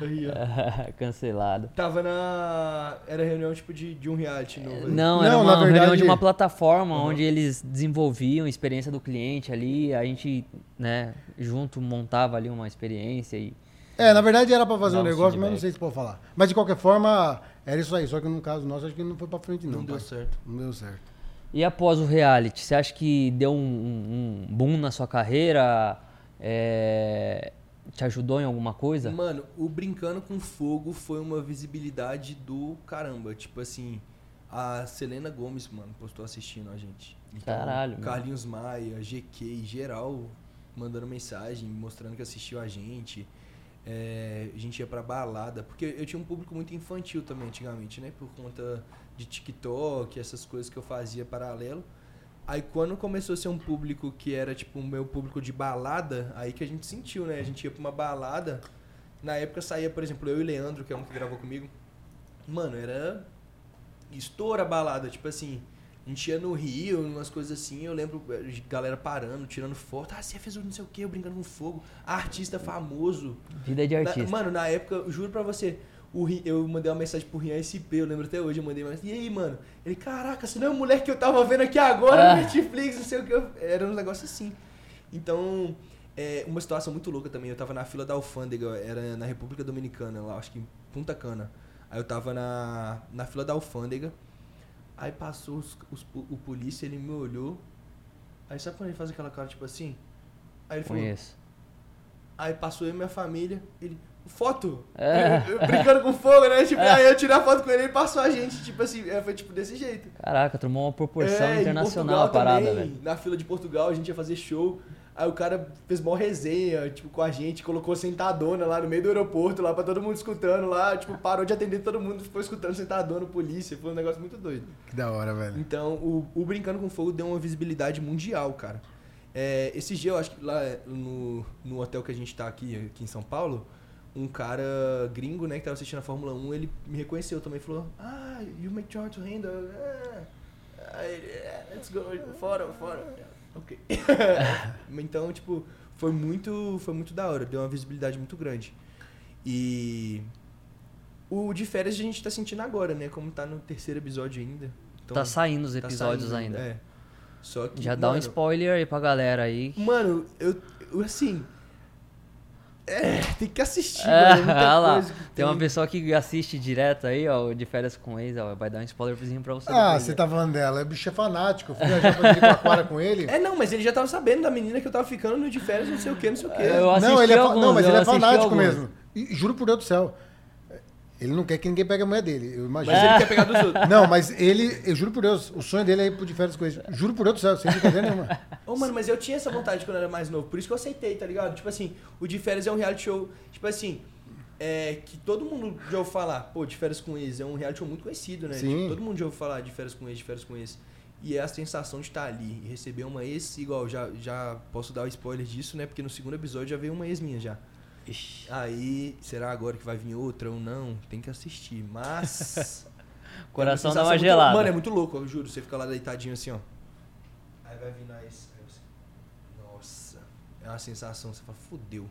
Aí. Cancelado. Tava na. Era reunião tipo de, de um reality novo. ali. Não, Não, era na uma reunião verdade- de uma plataforma onde eles desenvolviam a experiência do cliente ali, a gente, né, junto montava ali uma experiência e É, na verdade era pra fazer Dá um um negócio, mas feedback. não sei se pode falar. Mas de qualquer forma, era isso aí. Só que no caso nosso, acho que não foi pra frente, não. Não deu pai. certo. Não deu certo. E após o reality, você acha que deu um, um- um boom na sua carreira? É, te ajudou em alguma coisa? Mano, o Brincando com Fogo foi uma visibilidade do caramba. Tipo assim, a Selena Gomes, mano, postou assistindo a gente. Então, Caralho, mano. Carlinhos Maia, GQ, geral, mandando mensagem, mostrando que assistiu a gente. É, a gente ia pra balada, porque eu tinha um público muito infantil também antigamente, né? Por conta de TikTok, essas coisas que eu fazia paralelo. Aí quando começou a ser um público que era tipo o meu público de balada, aí que a gente sentiu, né? A gente ia pra uma balada. Na época saía, por exemplo, eu e o Leandro, que é um que gravou comigo. Mano, era estoura a balada, tipo assim, a gente ia no Rio, umas coisas assim, eu lembro eh, de galera parando, tirando foto. Ah, você fez o não sei o que, brincando com fogo. Artista famoso. Vida de Na- artista. mano, na época, juro pra você, o eu mandei uma mensagem pro Rian SP, eu lembro até hoje, eu mandei uma E aí, mano? Ele, caraca, você não é o moleque que eu tava vendo aqui agora Ah. no Netflix, não sei o que. eu- Era uns negócios assim. Então, é, uma situação muito louca também. Eu tava na fila da alfândega, era na República Dominicana, lá, acho que em Punta Cana. Aí eu tava na, na fila da alfândega. Aí passou os, os o polícia, ele me olhou. Aí sabe quando ele faz aquela cara tipo assim? Aí ele falou, Conheço. Aí passou eu e minha família. Ele, foto. É. Brincando com fogo, né? Tipo, aí eu tirei a foto com ele e ele passou a gente, tipo assim, é, foi tipo desse jeito. Caraca, tomou uma proporção É, internacional a parada, também, velho. Na fila de Portugal, a gente ia fazer show. Aí o cara fez mó resenha, tipo, com a gente, colocou sentadona lá no meio do aeroporto, lá pra todo mundo escutando lá, tipo, parou de atender todo mundo, ficou escutando sentadona, polícia, foi um negócio muito doido. Que da hora, velho. Então, o, o Brincando com Fogo deu uma visibilidade mundial, cara. É, esse dia, eu acho que lá no, no hotel que a gente tá aqui, aqui em São Paulo, um cara gringo, né, que tava assistindo a Fórmula 1, ele me reconheceu também, falou, ah, you make sure to handle, ah, let's go, fora, fora. Ok. então, tipo, foi muito, foi muito da hora, deu uma visibilidade muito grande. E o de férias a gente tá sentindo agora, né, como tá no terceiro episódio ainda. Então, tá saindo os tá episódios saindo, ainda. É. Só que, Já dá um mano, spoiler aí pra galera aí. Mano, eu, eu, assim. É, tem que assistir, É, mano. é olha lá. coisa que Tem uma pessoa que assiste direto aí, ó, de férias com ex, ó, vai dar um spoilerzinho pra você. Ah, você né? tá falando dela. O bicho é fanático. Eu fui viajar pra Jericoacoara com ele. É, não, mas ele já tava sabendo da menina que eu tava ficando no de férias, não sei o que, não sei o que. Eu assisti não, ele é, alguns, não, mas ele é fanático alguns. mesmo. E, juro por Deus do céu. Ele não quer que ninguém pegue a mulher dele. Eu imagino. Mas ele quer pegar dos outros. Não, mas ele, eu juro por Deus, o sonho dele é ir pro de férias com ele. Juro por Deus do céu, sem brincadeira nenhuma. Ô, mano, mas eu tinha essa vontade quando eu era mais novo, por isso que eu aceitei, tá ligado? Tipo assim, o de férias é um reality show, tipo assim, é que todo mundo já ouviu falar, pô, de férias com ex, é um reality show muito conhecido, né? Sim. Tipo, todo mundo já ouviu falar de férias com ex, de férias com ex. E é a sensação de estar ali e receber uma ex, igual, já, já posso dar o spoiler disso, né? Porque no segundo episódio já veio uma ex minha já. Ixi, Aí, será agora que vai vir outra ou não? Tem que assistir, mas... coração É dá uma muito- gelada. Mano, é muito louco, eu juro. Você fica lá deitadinho assim, ó. Aí vai vir aí você- Nossa. É uma sensação, você fala, fudeu.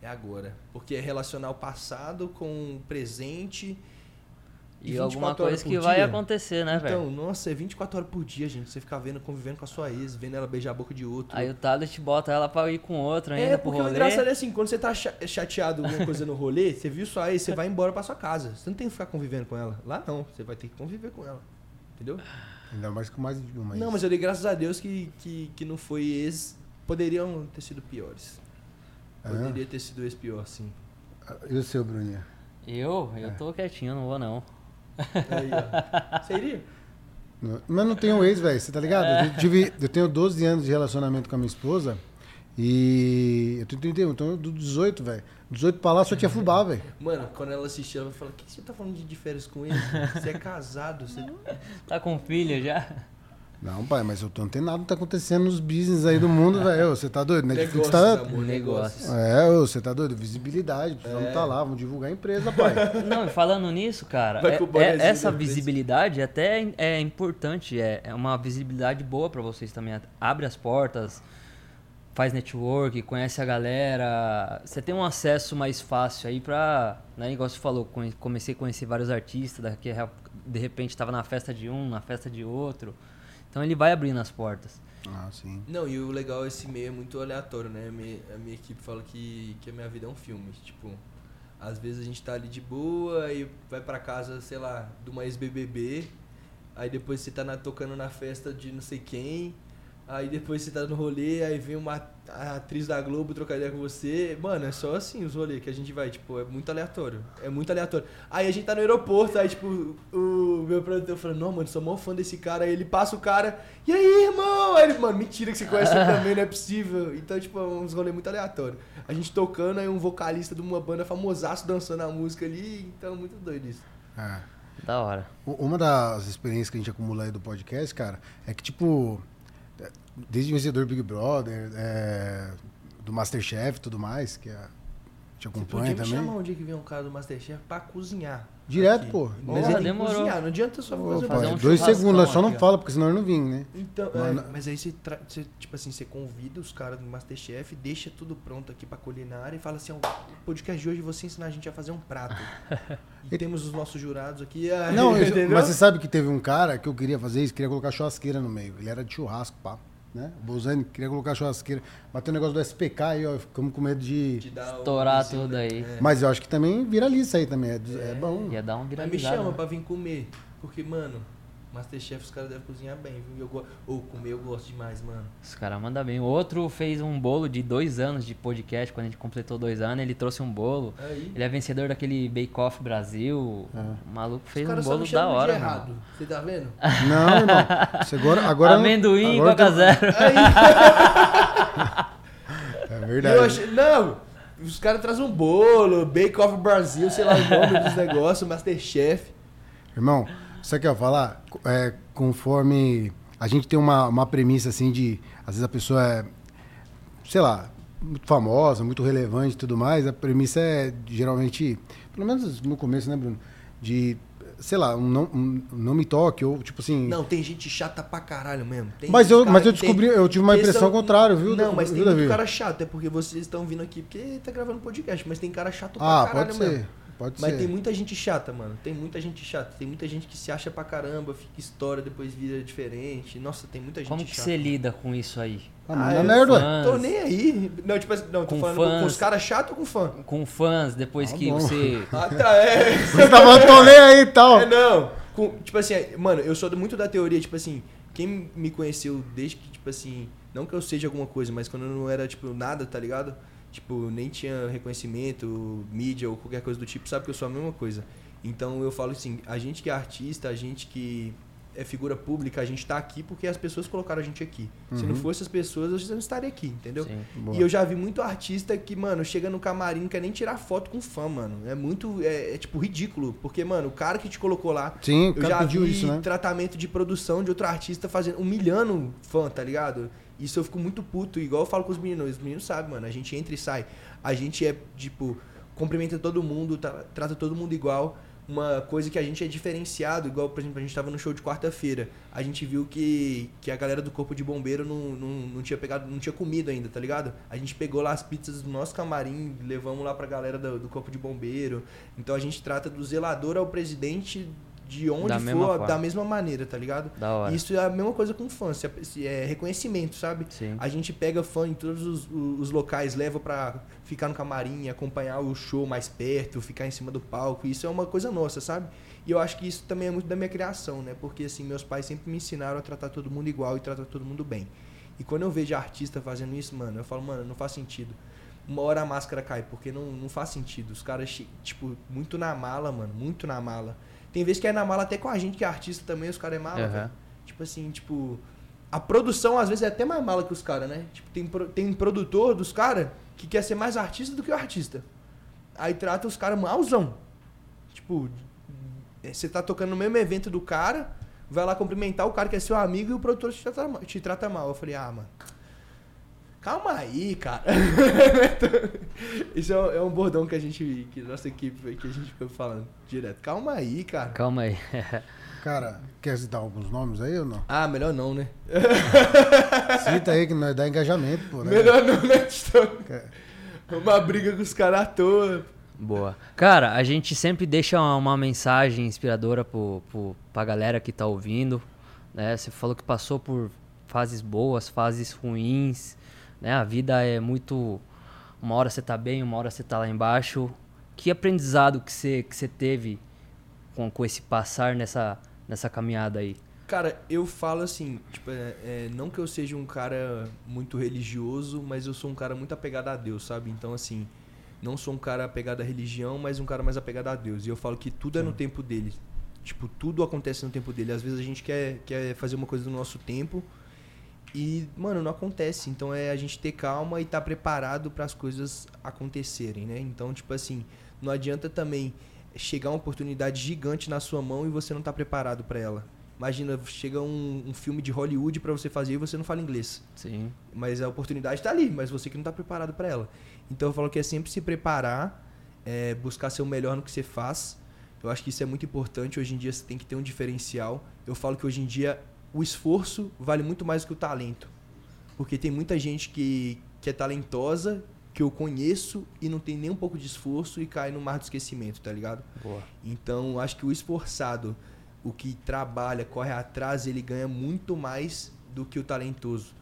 É agora. Porque é relacionar o passado com o presente. E 24 alguma coisa que vai dia. acontecer, né, velho? Então, nossa, é 24 horas por dia, gente. Você ficar vendo, convivendo com a sua ex, vendo ela beijar a boca de outro. Aí o tablet bota ela pra ir com outro ainda é, pro porque o engraçado é assim, quando você tá cha- chateado com alguma coisa no rolê, você viu sua ex, você vai embora pra sua casa. Você não tem que ficar convivendo com ela. Lá não, você vai ter que conviver com ela. Entendeu? Ainda mais com mais de uma. Não, mas eu dei graças a Deus que, que, que não foi ex. Poderiam ter sido piores. É? Poderia ter sido ex pior, sim. E o seu, Bruninha? Eu? Eu tô quietinho, não vou não. Aí, ó. Você iria? Não- Mas não tenho ex, velho, você tá ligado? Eu, tive, eu tenho 12 anos de relacionamento com a minha esposa e eu tenho 31, então do 18, velho. 18 pra lá só tinha fubá, velho. Mano, quando ela assistir, ela vai falar: O que você tá falando de, de férias com ele? Você é casado? Você... Tá com filho já? Não, pai, mas eu tô antenado, tá acontecendo nos business aí do mundo, velho. Você tá doido? Netflix Negócios, tá. amor, Negócios. negócios. É, você tá doido? Visibilidade, É. precisamos tá lá, vamos divulgar a empresa, pai. Não, e falando nisso, cara, é- é- essa visibilidade até é importante, é, é uma visibilidade boa pra vocês também. Abre as portas, faz network, conhece a galera. Você tem um acesso mais fácil aí pra. Né, igual você falou, comecei a conhecer vários artistas, daqui a- de repente tava na festa de um, na festa de outro. Então ele vai abrindo as portas. Ah, sim. Não, e o legal, esse meio é muito aleatório, né? A minha, a minha equipe fala que, que a minha vida é um filme. Tipo, às vezes a gente tá ali de boa e vai pra casa, sei lá, de uma ex-BBB. Aí depois você tá na- tocando na festa de não sei quem. Aí depois você tá no rolê, aí vem uma atriz da Globo trocar ideia com você. Mano, é só assim os rolês que a gente vai, tipo, é muito aleatório. É muito aleatório. Aí a gente tá no aeroporto, aí tipo, o meu produtor falando, não, mano, sou mó fã desse cara. Aí ele passa o cara, e aí, irmão? Aí ele, mano, mentira que você conhece ele também, não é possível. Então, tipo, é uns rolês muito aleatórios. A gente tocando, aí um vocalista de uma banda famosaço dançando a música ali, então muito doido isso. É. Da hora. Uma das experiências que a gente acumula aí do podcast, cara, é que, tipo, é, desde o vencedor Big Brother, é, do Masterchef e tudo mais, que a gente Você acompanha podia me também. chamar um dia que vem um cara do Masterchef pra cozinhar. Direto, aqui. pô. Mas ele demorou. cozinhar, não adianta só fazer pai, um dois segundos, nós só não aqui, fala, porque senão eu não vim, né? Então, Mas é, na- mas aí você, tra- você, tipo assim, você convida os caras do Masterchef, deixa tudo pronto aqui pra culinária e fala assim, o podcast de hoje eu vou ensinar a gente a fazer um prato. e temos os nossos jurados aqui. aí, Não, eu- mas você sabe que teve um cara que eu queria fazer isso, queria colocar churrasqueira no meio. Ele era de churrasco, pá. Né? O Bolzani queria colocar churrasqueira. Bateu o negócio do SPK aí, ó. Ficamos com medo de. O- Estourar tudo né? aí. É. Mas eu acho que também viraliza isso aí também. É, é bom. Ia dar um Mas me viralizado. chama pra vir comer. Porque, mano, Masterchef os caras devem cozinhar bem, viu? Eu go... Ou comer eu gosto demais, mano. Os caras mandam bem. O outro fez um bolo de dois anos de podcast, quando a gente completou dois anos, ele trouxe um bolo. Aí. Ele é vencedor daquele Bake Off Brasil. É. O maluco fez um bolo me da chamam de hora, errado. mano. Você tá vendo? Não, irmão. Você agora, agora Amendoim e agora Coca tem- Zero. É E verdade. achei. Não! Os caras trazem um bolo, Bake Off Brasil, sei lá o nome dos negócios, Masterchef. Irmão, você quer falar? É, conforme a gente tem uma, uma premissa assim de. Às vezes a pessoa é, sei lá, muito famosa, muito relevante e tudo mais. A premissa é geralmente, pelo menos no começo, né, Bruno? De, sei lá, um não, um não me toque, ou tipo assim. Não, tem gente chata pra caralho mesmo. Tem Mas eu- mas eu que tem- descobri- eu tive uma que impressão contrária, viu, Não, mas viu, tem muito cara chato, é porque vocês estão vindo aqui porque tá gravando podcast, mas tem cara chato ah, pra caralho pode ser. mesmo. Pode Mas ser. tem muita gente chata, mano. Tem muita gente chata. Tem muita gente que se acha pra caramba, fica história, depois vira diferente. Nossa, tem muita gente Como que chata. você lida com isso aí? Ah, Ah, manda eu- merda, fã. Tô nem aí. Não, tipo assim, não, tô Com falando com, com fãs. os caras chatos ou com fã? Com fãs, depois Ah, que bom. você. Ah, tá, é. Você tava tô nem aí e tal. É, não. Com- tipo assim, é, mano, eu sou muito da teoria, tipo assim, quem me conheceu desde que, tipo assim, não que eu seja alguma coisa, mas quando eu não era, tipo, nada, tá ligado? Tipo, nem tinha reconhecimento, mídia ou qualquer coisa do tipo, sabe que eu sou a mesma coisa. Então eu falo assim, a gente que é artista, a gente que é figura pública, a gente tá aqui porque as pessoas colocaram a gente aqui. Se não Uhum. fosse as pessoas, eu não estaria aqui, entendeu? Sim. E eu já vi muito artista que, mano, chega no camarim não quer nem tirar foto com fã, mano. É muito, é, é, tipo ridículo. Porque, mano, o cara que te colocou lá, Sim, eu já vi isso, né? tratamento de produção de outro artista fazendo, humilhando fã, tá ligado? Isso eu fico muito puto. Igual eu falo com os meninos, os meninos sabem, mano. A gente entra e sai. A gente é, tipo, cumprimenta todo mundo, tra- trata todo mundo igual. Uma coisa que a gente é diferenciado, igual, por exemplo, a gente tava no show de quarta-feira. A gente viu que, que a galera do Corpo de Bombeiro não, não, não tinha pegado, não tinha comido ainda, tá ligado? A gente pegou lá as pizzas do nosso camarim, levamos lá pra galera do, do Corpo de Bombeiro. Então a gente trata do zelador ao presidente de onde Da for, forma. da mesma maneira, tá ligado? Da hora. Isso é a mesma coisa com fã, se é- é reconhecimento, sabe? Sim. A gente pega fã em todos os, os locais, leva pra ficar no camarim, acompanhar o show mais perto, ficar em cima do palco. Isso é uma coisa nossa, sabe? E eu acho que isso também é muito da minha criação, né? Porque assim, meus pais sempre me ensinaram a tratar todo mundo igual e tratar todo mundo bem. E quando eu vejo artista fazendo isso, mano, eu falo, mano, não faz sentido. Uma hora a máscara cai, porque não, não faz sentido. Os caras, tipo, muito na mala, mano, muito na mala. Tem vezes que é na mala até com a gente que é artista também, os caras é mala, velho. Tipo assim, tipo. A produção às vezes é até mais mala que os caras, né? Tipo, tem, tem um produtor dos caras que quer ser mais artista do que o artista. Aí trata os caras malzão. Tipo, é, você tá tocando no mesmo evento do cara, vai lá cumprimentar o cara que é seu amigo e o produtor te trata, te trata mal. Eu falei, ah, mano. Calma aí, cara. Isso é, um- é um bordão que a gente, que nossa equipe, que a gente foi falando direto. Calma aí, cara. Calma aí. Cara, quer citar alguns nomes aí ou não? Ah, melhor não, né? Cita aí que nós dá engajamento, pô. Né? Melhor não, né, Uma briga com os caras à toa. Boa. Cara, a gente sempre deixa uma, uma mensagem inspiradora pro, pro, pra galera que tá ouvindo. Né? Você falou que passou por fases boas, fases ruins. Né? A vida é muito. Uma hora você tá bem, uma hora você tá lá embaixo. Que aprendizado que você, que você teve com, com esse passar nessa, nessa caminhada aí? Cara, eu falo assim, tipo, é, é, não que eu seja um cara muito religioso, mas eu sou um cara muito apegado a Deus, sabe? Então, assim, não sou um cara apegado à religião, mas um cara mais apegado a Deus. E eu falo que tudo é no tempo dele. Tipo, tudo acontece no tempo dele. Às vezes a gente quer, quer fazer uma coisa no nosso tempo e, mano, não acontece. Então é a gente ter calma e estar preparado para as coisas acontecerem, né? Então, tipo assim, não adianta também chegar uma oportunidade gigante na sua mão e você não tá preparado para ela. Imagina, chega um, um filme de Hollywood para você fazer e você não fala inglês. Sim. Mas a oportunidade tá ali, mas você que não tá preparado para ela. Então eu falo que é sempre se preparar, é, buscar ser o melhor no que você faz. Eu acho que isso é muito importante. Hoje em dia você tem que ter um diferencial. Eu falo que hoje em dia o esforço vale muito mais do que o talento. Porque tem muita gente que, que é talentosa, que eu conheço e não tem nem um pouco de esforço e cai no mar do esquecimento, tá ligado? Boa. Então, acho que o esforçado, o que trabalha, corre atrás, ele ganha muito mais do que o talentoso.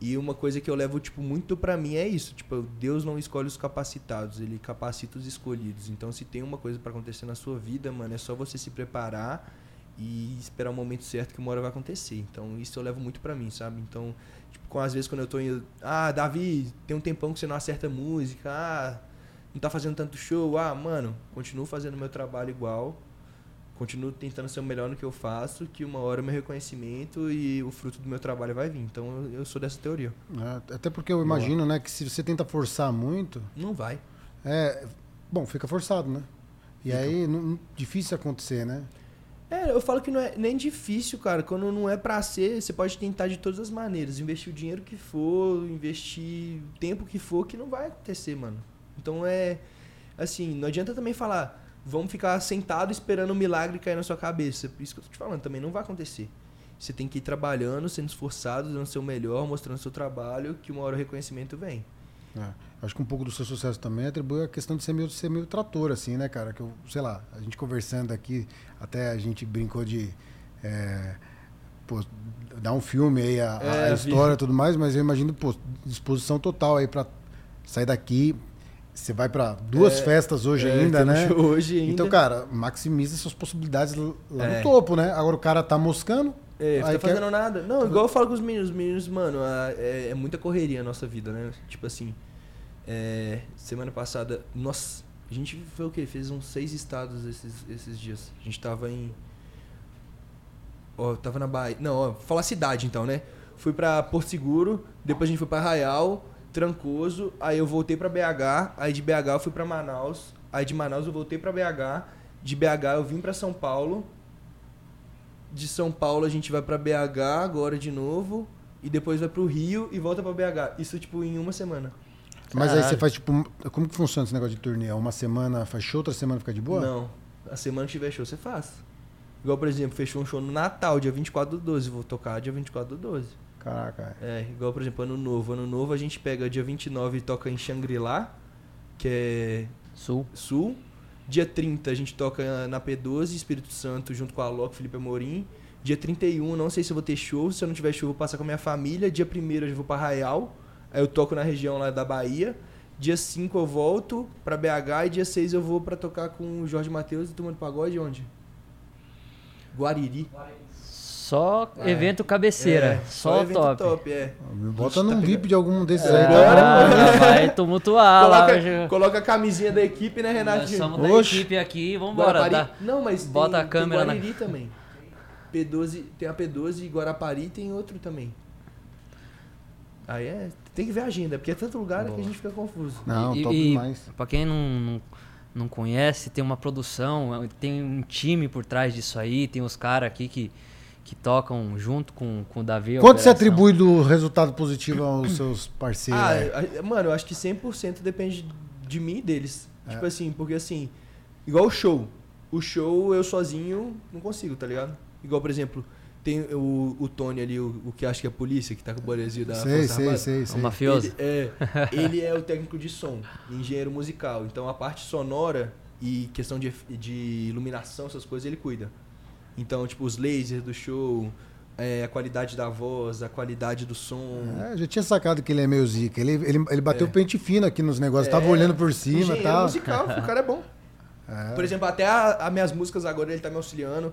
E uma coisa que eu levo tipo muito pra mim é isso, tipo, Deus não escolhe os capacitados, ele capacita os escolhidos. Então, se tem uma coisa pra acontecer na sua vida, mano, é só você se preparar e esperar o momento certo que uma hora vai acontecer. Então isso eu levo muito pra mim, sabe? Então, tipo, com às vezes quando eu tô indo, ah, Davi, tem um tempão que você não acerta música, ah, não tá fazendo tanto show, ah, mano, continuo fazendo meu trabalho igual, continuo tentando ser o melhor no que eu faço, que uma hora meu reconhecimento e o fruto do meu trabalho vai vir. Então eu, sou dessa teoria. É, até porque eu imagino, né, que se você tenta forçar muito, Não vai. é, bom, fica forçado, né? E Fica. aí, não, difícil acontecer, né? É, eu falo que não é nem difícil, cara. Quando não é pra ser, você pode tentar de todas as maneiras. Investir o dinheiro que for, investir o tempo que for, que não vai acontecer, mano. Então é. Assim, não adianta também falar, vamos ficar sentado esperando o milagre cair na sua cabeça. Por isso que eu tô te falando, também não vai acontecer. Você tem que ir trabalhando, sendo esforçado, dando o seu melhor, mostrando o seu trabalho, que uma hora o reconhecimento vem. É. Acho que um pouco do seu sucesso também atribui a questão de ser meio, ser meio trator, assim, né, cara? Que eu, sei lá, a gente conversando aqui, até a gente brincou de. é, pô, dar um filme aí, a, a É, história e tudo mais, mas eu imagino, pô, disposição total aí pra sair daqui. Você vai pra duas É, festas hoje É, ainda, né? Hoje ainda. Então, cara, maximiza suas possibilidades lá É. no topo, né? Agora o cara tá moscando. É, Aí tá quer- fazendo nada. Não, igual eu falo com os meninos. Os meninos, mano, a- é, é muita correria a nossa vida, né? Tipo assim, é, semana passada, nossa, a gente foi o quê? Fez uns seis estados esses, esses dias. A gente tava em. Ó, tava na Bahia. Não, ó, fala a cidade então, né? Fui pra Porto Seguro, depois a gente foi pra Arraial, Trancoso, aí eu voltei pra BH, aí de BH eu fui pra Manaus, aí de Manaus eu voltei pra BH, de BH eu vim pra São Paulo, de São Paulo a gente vai pra BH agora de novo e depois vai pro Rio e volta pra BH. Isso tipo em uma semana. Mas aí Caralho. você faz, tipo, como que funciona esse negócio de turnê? É Uma semana faz show, outra semana fica de boa? Não. A semana que tiver show você faz. Igual, por exemplo, fechou um show no Natal, dia 24 do 12, vou tocar dia 24 do 12. Caraca. É, igual, por exemplo, ano novo. Ano novo a gente pega dia 29 e toca em Shangri-La, que é Sul. Sul. Dia 30 a gente toca na P12, Espírito Santo, junto com a Loki, Felipe Amorim. Dia 31, não sei se eu vou ter show. Se eu não tiver show, eu vou passar com a minha família. Dia 1 eu já vou pra Arraial. Aí eu toco na região lá da Bahia. Dia 5 eu volto pra BH. E dia 6 eu vou pra tocar com o Jorge Matheus e Turma do Pagode onde? Guariri. Só evento cabeceira. É, só evento top. top, é. Me bota Ixi, tá num pegando. VIP de algum desses É, aí. Bora, tá vai tumultuar lá coloca, hoje. coloca a camisinha da equipe, né, Nós Renatinho? somos da Oxe. equipe aqui, vambora. Guarapari. Tá? Não, mas Bota tem, a câmera na- tem Guariri também. P12, tem a P12 e Guarapari tem outro também. Aí é, tem que ver a agenda, porque é tanto lugar que Boa. a gente fica confuso. Não, E- top e, demais. Pra quem não, não, não conhece, tem uma produção, tem um time por trás disso aí, tem os caras aqui que, que tocam junto com, com o Davi. Quanto você atribui do resultado positivo aos seus parceiros? Ah, mano, eu acho que 100% depende de mim e deles. É. Tipo assim, porque assim, igual o show. O show eu sozinho não consigo, tá ligado? Igual, por exemplo, tem o, o Tony ali, o, o que acha que é a polícia, que tá com o bonezinho da sei, Força sei, Armada. sei, O sei. mafioso. Ele é, ele é o técnico de som, engenheiro musical. Então a parte sonora e questão de, de iluminação, essas coisas, ele cuida. Então, tipo, os lasers do show, é, a qualidade da voz, a qualidade do som. É, já tinha sacado que ele é meio zica. Ele, ele, ele bateu É. pente fino aqui nos negócios, tava É, olhando por cima e tal. musical, o cara é bom. É. Por exemplo, até as minhas músicas agora ele tá me auxiliando.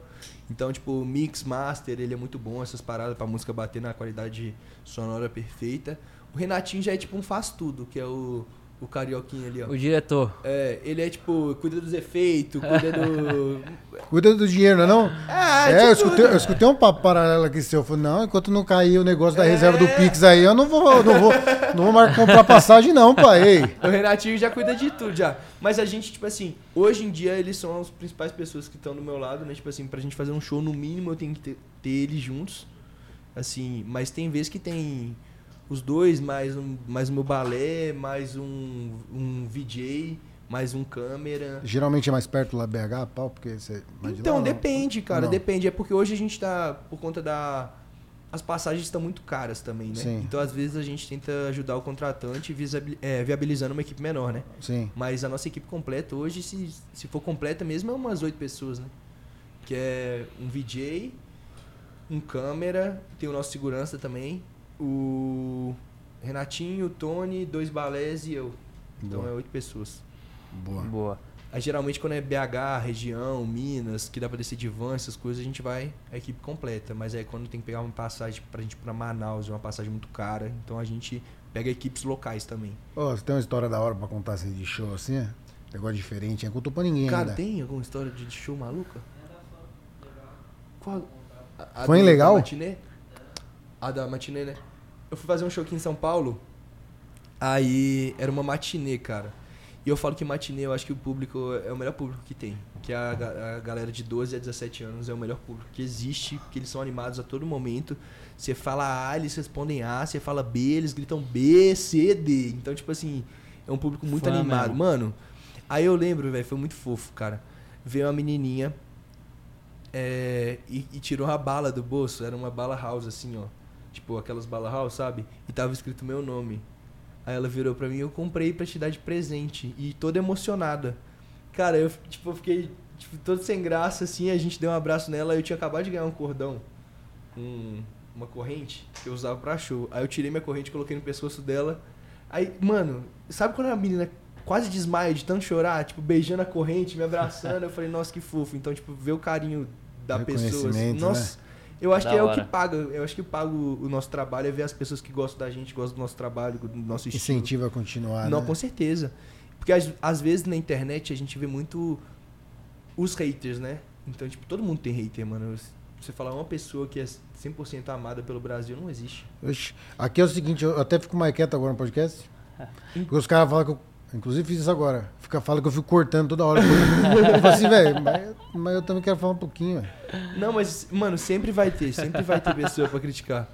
Então, tipo, mix, master, ele é muito bom, essas paradas pra música bater na qualidade sonora perfeita. O Renatinho já é tipo um faz tudo, que é o, o carioquinho ali, ó. O diretor. É, ele é tipo, cuida dos efeitos, cuida do. Cuida do dinheiro, não é não? Ah, É, eu tipo, escutei, eu escutei um papo paralelo aqui seu. Eu falei, não, enquanto não cair o negócio da É. reserva do Pix aí, eu não vou, não vou, não vou mais comprar passagem, não, pai. Ei. O Renatinho já cuida de tudo já. Mas a gente, tipo assim, hoje em dia eles são as principais pessoas que estão do meu lado, né? Tipo assim, pra gente fazer um show, no mínimo eu tenho que ter, ter eles juntos. Assim, mas tem vezes que tem os dois, mais um, mais o meu balé, mais um, um VJ, mais um câmera. Geralmente é mais perto lá BH, pau, porque você. lá Então, não? depende, cara, Não. depende. É porque hoje a gente tá, por conta da. As passagens estão muito caras também, né? Sim. Então, às vezes, a gente tenta ajudar o contratante é, viabilizando uma equipe menor, né? Sim. Mas a nossa equipe completa hoje, se, se for completa mesmo, é umas oito pessoas, né? Que é um VJ, um câmera, tem o nosso segurança também, o Renatinho, o Tony, dois balés e eu. Então Boa. é oito pessoas. Boa. Boa. Aí geralmente quando é BH, região, Minas, que dá pra descer de van, essas coisas, a gente vai a equipe completa. Mas aí quando tem que pegar uma passagem pra gente ir pra Manaus, é uma passagem muito cara, então a gente pega equipes locais também. Ô, você tem uma história da hora pra contar assim, de show assim? é? Negócio diferente, não contou pra ninguém Cara, ainda. tem alguma história de show maluca? Qual? A, a Foi legal? Da matinê? A da matinê, né? Eu fui fazer um show aqui em São Paulo. Aí era uma matinê, cara. E eu falo que matinê, eu acho que o público é o melhor público que tem. Que a, a galera de 12 a 17 anos é o melhor público que existe, porque eles são animados a todo momento. Você fala A, eles respondem A, você fala B, eles gritam B, C, D. Então, tipo assim, é um público muito Fã animado. mesmo. Mano, aí eu lembro, velho, foi muito fofo, cara. Veio uma menininha é, e, e tirou a bala do bolso. Era uma bala house, assim, ó. Tipo, aquelas bala house, sabe? E tava escrito meu nome. Aí ela virou pra mim, eu comprei pra te dar de presente. E toda emocionada. Cara, eu, tipo, eu fiquei tipo, todo sem graça, assim. A gente deu um abraço nela. Eu tinha acabado de ganhar um cordão. Um, uma corrente que eu usava pra show. Aí eu tirei minha corrente, coloquei no pescoço dela. Aí, mano, sabe quando a menina quase desmaia de tanto chorar? Tipo, beijando a corrente, me abraçando. eu falei, nossa, que fofo. Então, tipo, ver o carinho da pessoa. assim, Reconhecimento, nossa, eu acho Da que é o hora. que paga. Eu acho que paga o, o nosso trabalho é ver as pessoas que gostam da gente, gostam do nosso trabalho, do nosso estilo. Incentiva a continuar, Não, né? com certeza. Porque às, às vezes na internet a gente vê muito os haters, né? Então, tipo, todo mundo tem hater, mano. Você falar uma pessoa que é 100% amada pelo Brasil, não existe. Oxi. Aqui é o seguinte, eu até fico mais quieto agora no podcast. Porque os caras falam que eu. Inclusive fiz isso agora. Fica, fala que eu fico cortando toda hora. eu falo assim, velho, mas, mas eu também quero falar um pouquinho, velho. Não, mas, mano, sempre vai ter, sempre vai ter pessoa pra criticar.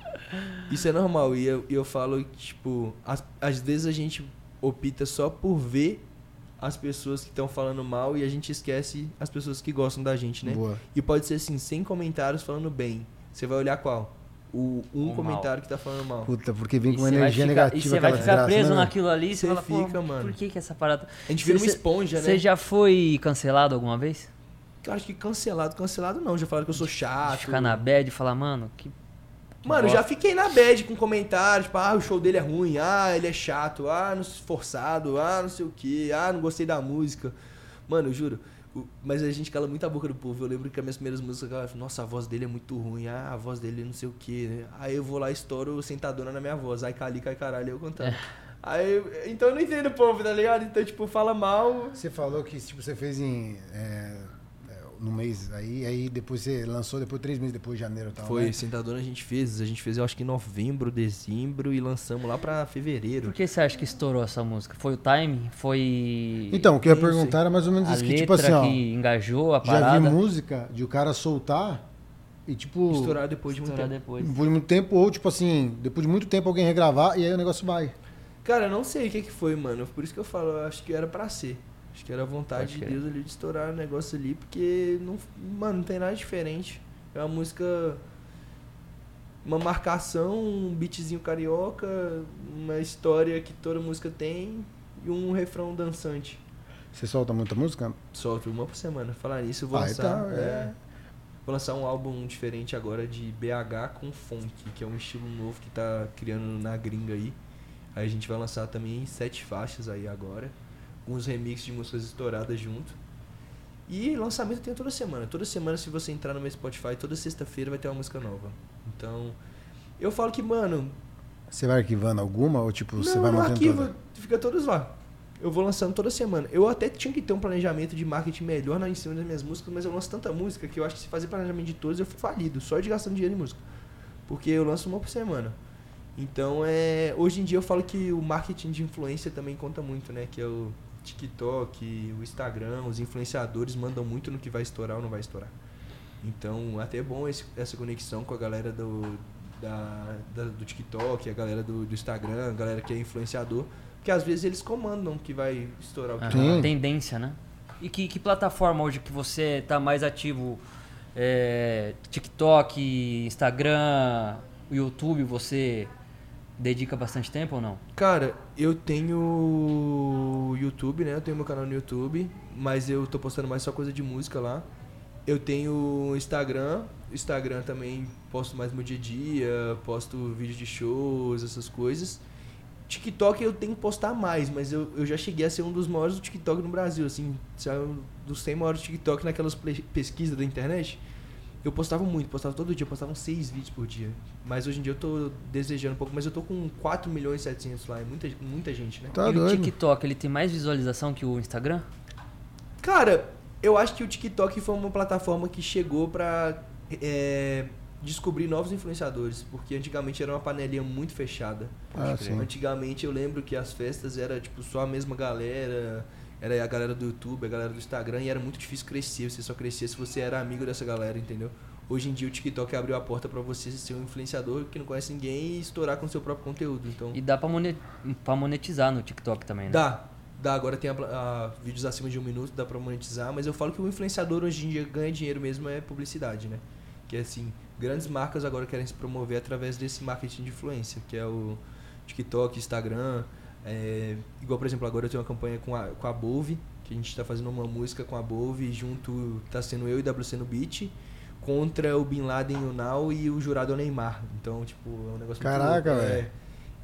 Isso é normal. E eu, eu falo, tipo, às, às vezes a gente opta só por ver as pessoas que estão falando mal e a gente esquece as pessoas que gostam da gente, né? Boa. E pode ser assim, sem comentários falando bem. Você vai olhar qual? O um O comentário que tá falando mal. Puta, porque vem E com energia ficar- negativa. E você vai ficar desgraça, preso né, velho? naquilo ali e você fala, pô, fica, mano. por que que essa parada... A gente vira uma esponja, né? Você já foi cancelado alguma vez? Eu acho que cancelado, cancelado não. Já falaram que eu sou chato. Ficar na bad e falar, mano, que... Mano, bosta. já fiquei na bad com comentários, tipo, ah, o show dele é ruim, ah, ele é chato, ah, não forçado, ah, não sei o que, ah, não gostei da música. Mano, eu juro. Mas a gente cala muito a boca do povo. Eu lembro que as minhas primeiras músicas, eu falava, nossa, a voz dele é muito ruim, ah, a voz dele não sei o que. Aí eu vou lá e estouro sentadona na minha voz. Aí cali, cai caralho, eu cantando. É. Aí, eu- então eu não entendo o povo, tá ligado? Então, tipo, fala mal. Você falou que tipo, você fez em. É, no mês aí, aí depois você lançou, depois três meses depois de janeiro e tal. Foi, né? sentadona a gente fez. A gente fez, eu acho que em novembro, dezembro e lançamos lá pra fevereiro. Por que você acha que estourou essa música? Foi o time? Foi Então, o que eu ia perguntar era mais ou menos a isso, que letra tipo assim, ó. que engajou a Já parada? vi música de o cara soltar e tipo. Estourar depois de muito Estourar tempo. depois. Depois de muito tempo, ou tipo assim, depois de muito tempo alguém regravar e aí o negócio vai. Cara, eu não sei o que, que foi, mano. Por isso que eu falo, eu acho que era pra ser. Acho que era a vontade de. Deus ali de estourar o negócio ali, porque não, mano, não tem nada diferente. É uma música uma marcação, um beatzinho carioca, uma história que toda música tem e um refrão dançante. Você solta muita música? Solto uma por semana. Falar nisso, eu vou Ah, lançar. então, é, é. Vou lançar um álbum diferente agora de BH com funk, que é um estilo novo que tá criando na gringa aí. Aí a gente vai lançar também sete faixas aí agora, os remixes de músicas estouradas junto. E lançamento tem toda semana. Toda semana, se você entrar no meu Spotify, toda sexta-feira vai ter uma música nova. Então, eu falo que, mano, Você vai arquivando alguma ou tipo, você não, vai no mantendo arquivo, toda? fica todos lá. Eu vou lançando toda semana. Eu até tinha que ter um planejamento de marketing melhor na em cima das minhas músicas, mas eu lanço tanta música que eu acho que se fazer planejamento de todas eu fico falido, só de gastando dinheiro em música. Porque eu lanço uma por semana. Então, é, hoje em dia eu falo que o marketing de influência também conta muito, né? Que é o TikTok, o Instagram, os influenciadores mandam muito no que vai estourar ou não vai estourar. Então, até é bom esse- essa conexão com a galera do, da, da- do TikTok, a galera do, do Instagram, a galera que é influenciador, porque às vezes eles comandam o que vai estourar o que Ah, Sim. tendência, né? E que, que plataforma hoje que você tá mais ativo? É, TikTok, Instagram, YouTube, você dedica bastante tempo ou não? Cara, eu tenho YouTube, né? Eu tenho meu canal no YouTube, mas eu tô postando mais só coisa de música lá. Eu tenho Instagram, Instagram também posto mais meu dia a dia, posto vídeo de shows, essas coisas. TikTok eu tenho que postar mais, mas eu, eu já cheguei a ser um dos maiores do TikTok no Brasil, assim, saiu dos 100 maiores do TikTok naquelas pesquisas da internet. Eu postava muito, postava todo dia, postava uns 6 vídeos por dia. Mas hoje em dia eu tô desejando um pouco, mas eu tô com 4 milhões e 700 lá, é muita, muita gente, né? Tá e o doido. TikTok, ele tem mais visualização que o Instagram? Cara, eu acho que o TikTok foi uma plataforma que chegou pra é, descobrir novos influenciadores, porque antigamente era uma panelinha muito fechada. Ah, sim. Antigamente eu lembro que as festas era tipo só a mesma galera, era a galera do YouTube, a galera do Instagram, e era muito difícil crescer, você só crescia se você era amigo dessa galera, entendeu? Hoje em dia o TikTok abriu a porta pra você ser um influenciador que não conhece ninguém e estourar com seu próprio conteúdo. Então, E dá pra monetizar no TikTok também, né? Dá, dá. Agora tem a, a- vídeos acima de um minuto, dá pra monetizar, mas eu falo que o influenciador hoje em dia ganha dinheiro mesmo é publicidade, né? Que é assim, grandes marcas agora querem se promover através desse marketing de influência, que é o TikTok, Instagram. É, igual, por exemplo, agora eu tenho uma campanha com a, com a Bove, que a gente tá fazendo uma música com a Bove, junto tá sendo eu e WC no beat, contra o Bin Laden, o Now e o jurado é Neymar. Então, tipo, é um negócio Caraca, muito velho. É.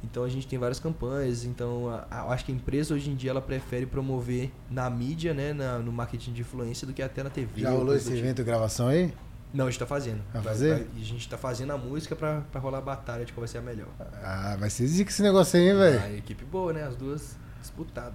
Então a gente tem várias campanhas. Então a- a- acho que a empresa hoje em dia ela prefere promover na mídia, né, na- no marketing de influência do que até na TV. Já ou rolou esse tipo. evento, gravação aí? Não, a gente tá fazendo. Vai fazer? a gente tá fazendo a música pra, pra rolar a batalha de qual vai ser a melhor. Ah, vai ser zica esse negócio aí, hein, velho? A equipe boa, né? As duas disputadas.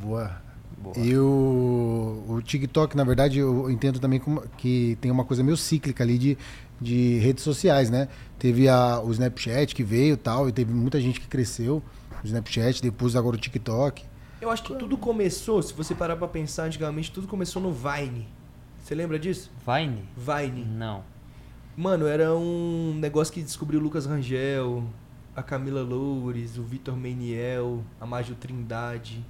Boa. Boa. E o, o TikTok, na verdade, eu entendo também como- que tem uma coisa meio cíclica ali de, de redes sociais, né? Teve a, o Snapchat que veio e tal, e teve muita gente que cresceu. O Snapchat, depois agora o TikTok. Eu acho que tudo começou, se você parar pra pensar antigamente, tudo começou no Vine. Você lembra disso? Vine? Vine. Não. Mano, era um negócio que descobriu o Lucas Rangel, a Camila Loures, o Vitor Meniel, a Mágio Trindade.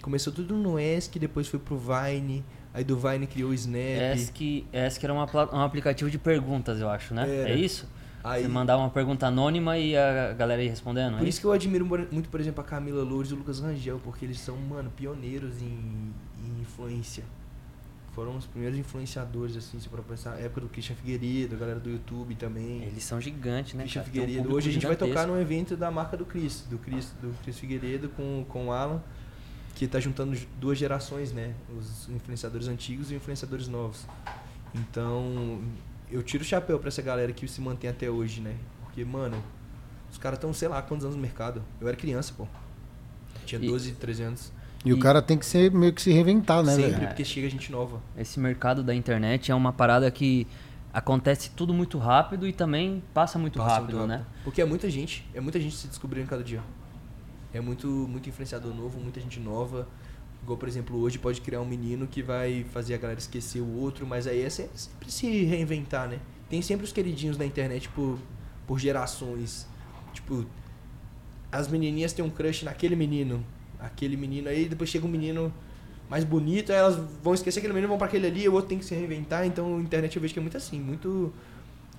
Começou tudo no ESC, depois foi pro Vine, aí do Vine criou o Snap. Ask, Ask era uma um aplicativo de perguntas, eu acho, né? Era. É isso? Aí, Você mandava uma pergunta anônima e a galera ia respondendo, por é isso que eu admiro muito, por exemplo, a Camila Loures e o Lucas Rangel, porque eles são, mano, pioneiros em, em influência. Foram os primeiros influenciadores, assim, se for pensar. A época do Christian Figueiredo, a galera do YouTube também. Eles são gigantes, né? Christian cara? Um Figueiredo. público Hoje a gente vai tocar gigantesco. num evento da marca do Cris, do Cris, do Cris Figueiredo com, com o Alan, que tá juntando duas gerações, né? Os influenciadores antigos e influenciadores novos. Então, eu tiro o chapéu pra essa galera que se mantém até hoje, né? Porque, mano, os caras estão, sei lá, quantos anos no mercado. Eu era criança, pô. Tinha E- 12, 13 anos. E, o E- cara tem que ser meio que se reinventar, né, Sempre, velho? porque chega gente nova. Esse mercado da internet é uma parada que acontece tudo muito rápido e também passa muito Passa rápido, muito né? Porque é muita gente, é muita gente se descobrindo cada dia. É muito, muito influenciador novo, muita gente nova. Igual, por exemplo, hoje pode criar um menino que vai fazer a galera esquecer o outro, mas aí é se- sempre se reinventar, né? Tem sempre os queridinhos na internet por, por gerações. Tipo, as menininhas têm um crush naquele menino. Aquele menino aí, depois chega um menino mais bonito, aí elas vão esquecer aquele menino, vão pra aquele ali, o outro tem que se reinventar. Então, a internet eu vejo que é muito assim, muito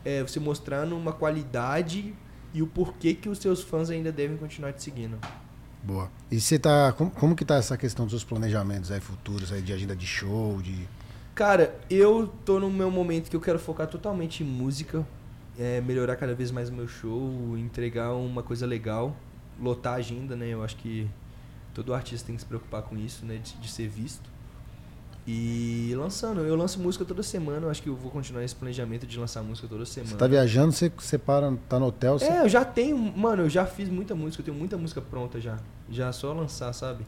é, você mostrando uma qualidade e o porquê que os seus fãs ainda devem continuar te seguindo. Boa. E você tá. Como, como que tá essa questão dos seus planejamentos aí futuros aí de agenda de show, de. Cara, eu tô no meu momento que eu quero focar totalmente em música, é, melhorar cada vez mais o meu show, entregar uma coisa legal, lotar a agenda, né? Eu acho que todo artista tem que se preocupar com isso, né? De, de ser visto. E lançando, eu lanço música toda semana, eu acho que eu vou continuar esse planejamento de lançar música toda semana. Você tá viajando, você, você para, tá no hotel, você. É, eu já tenho, mano, eu já fiz muita música, eu tenho muita música pronta já. Já é só lançar, sabe?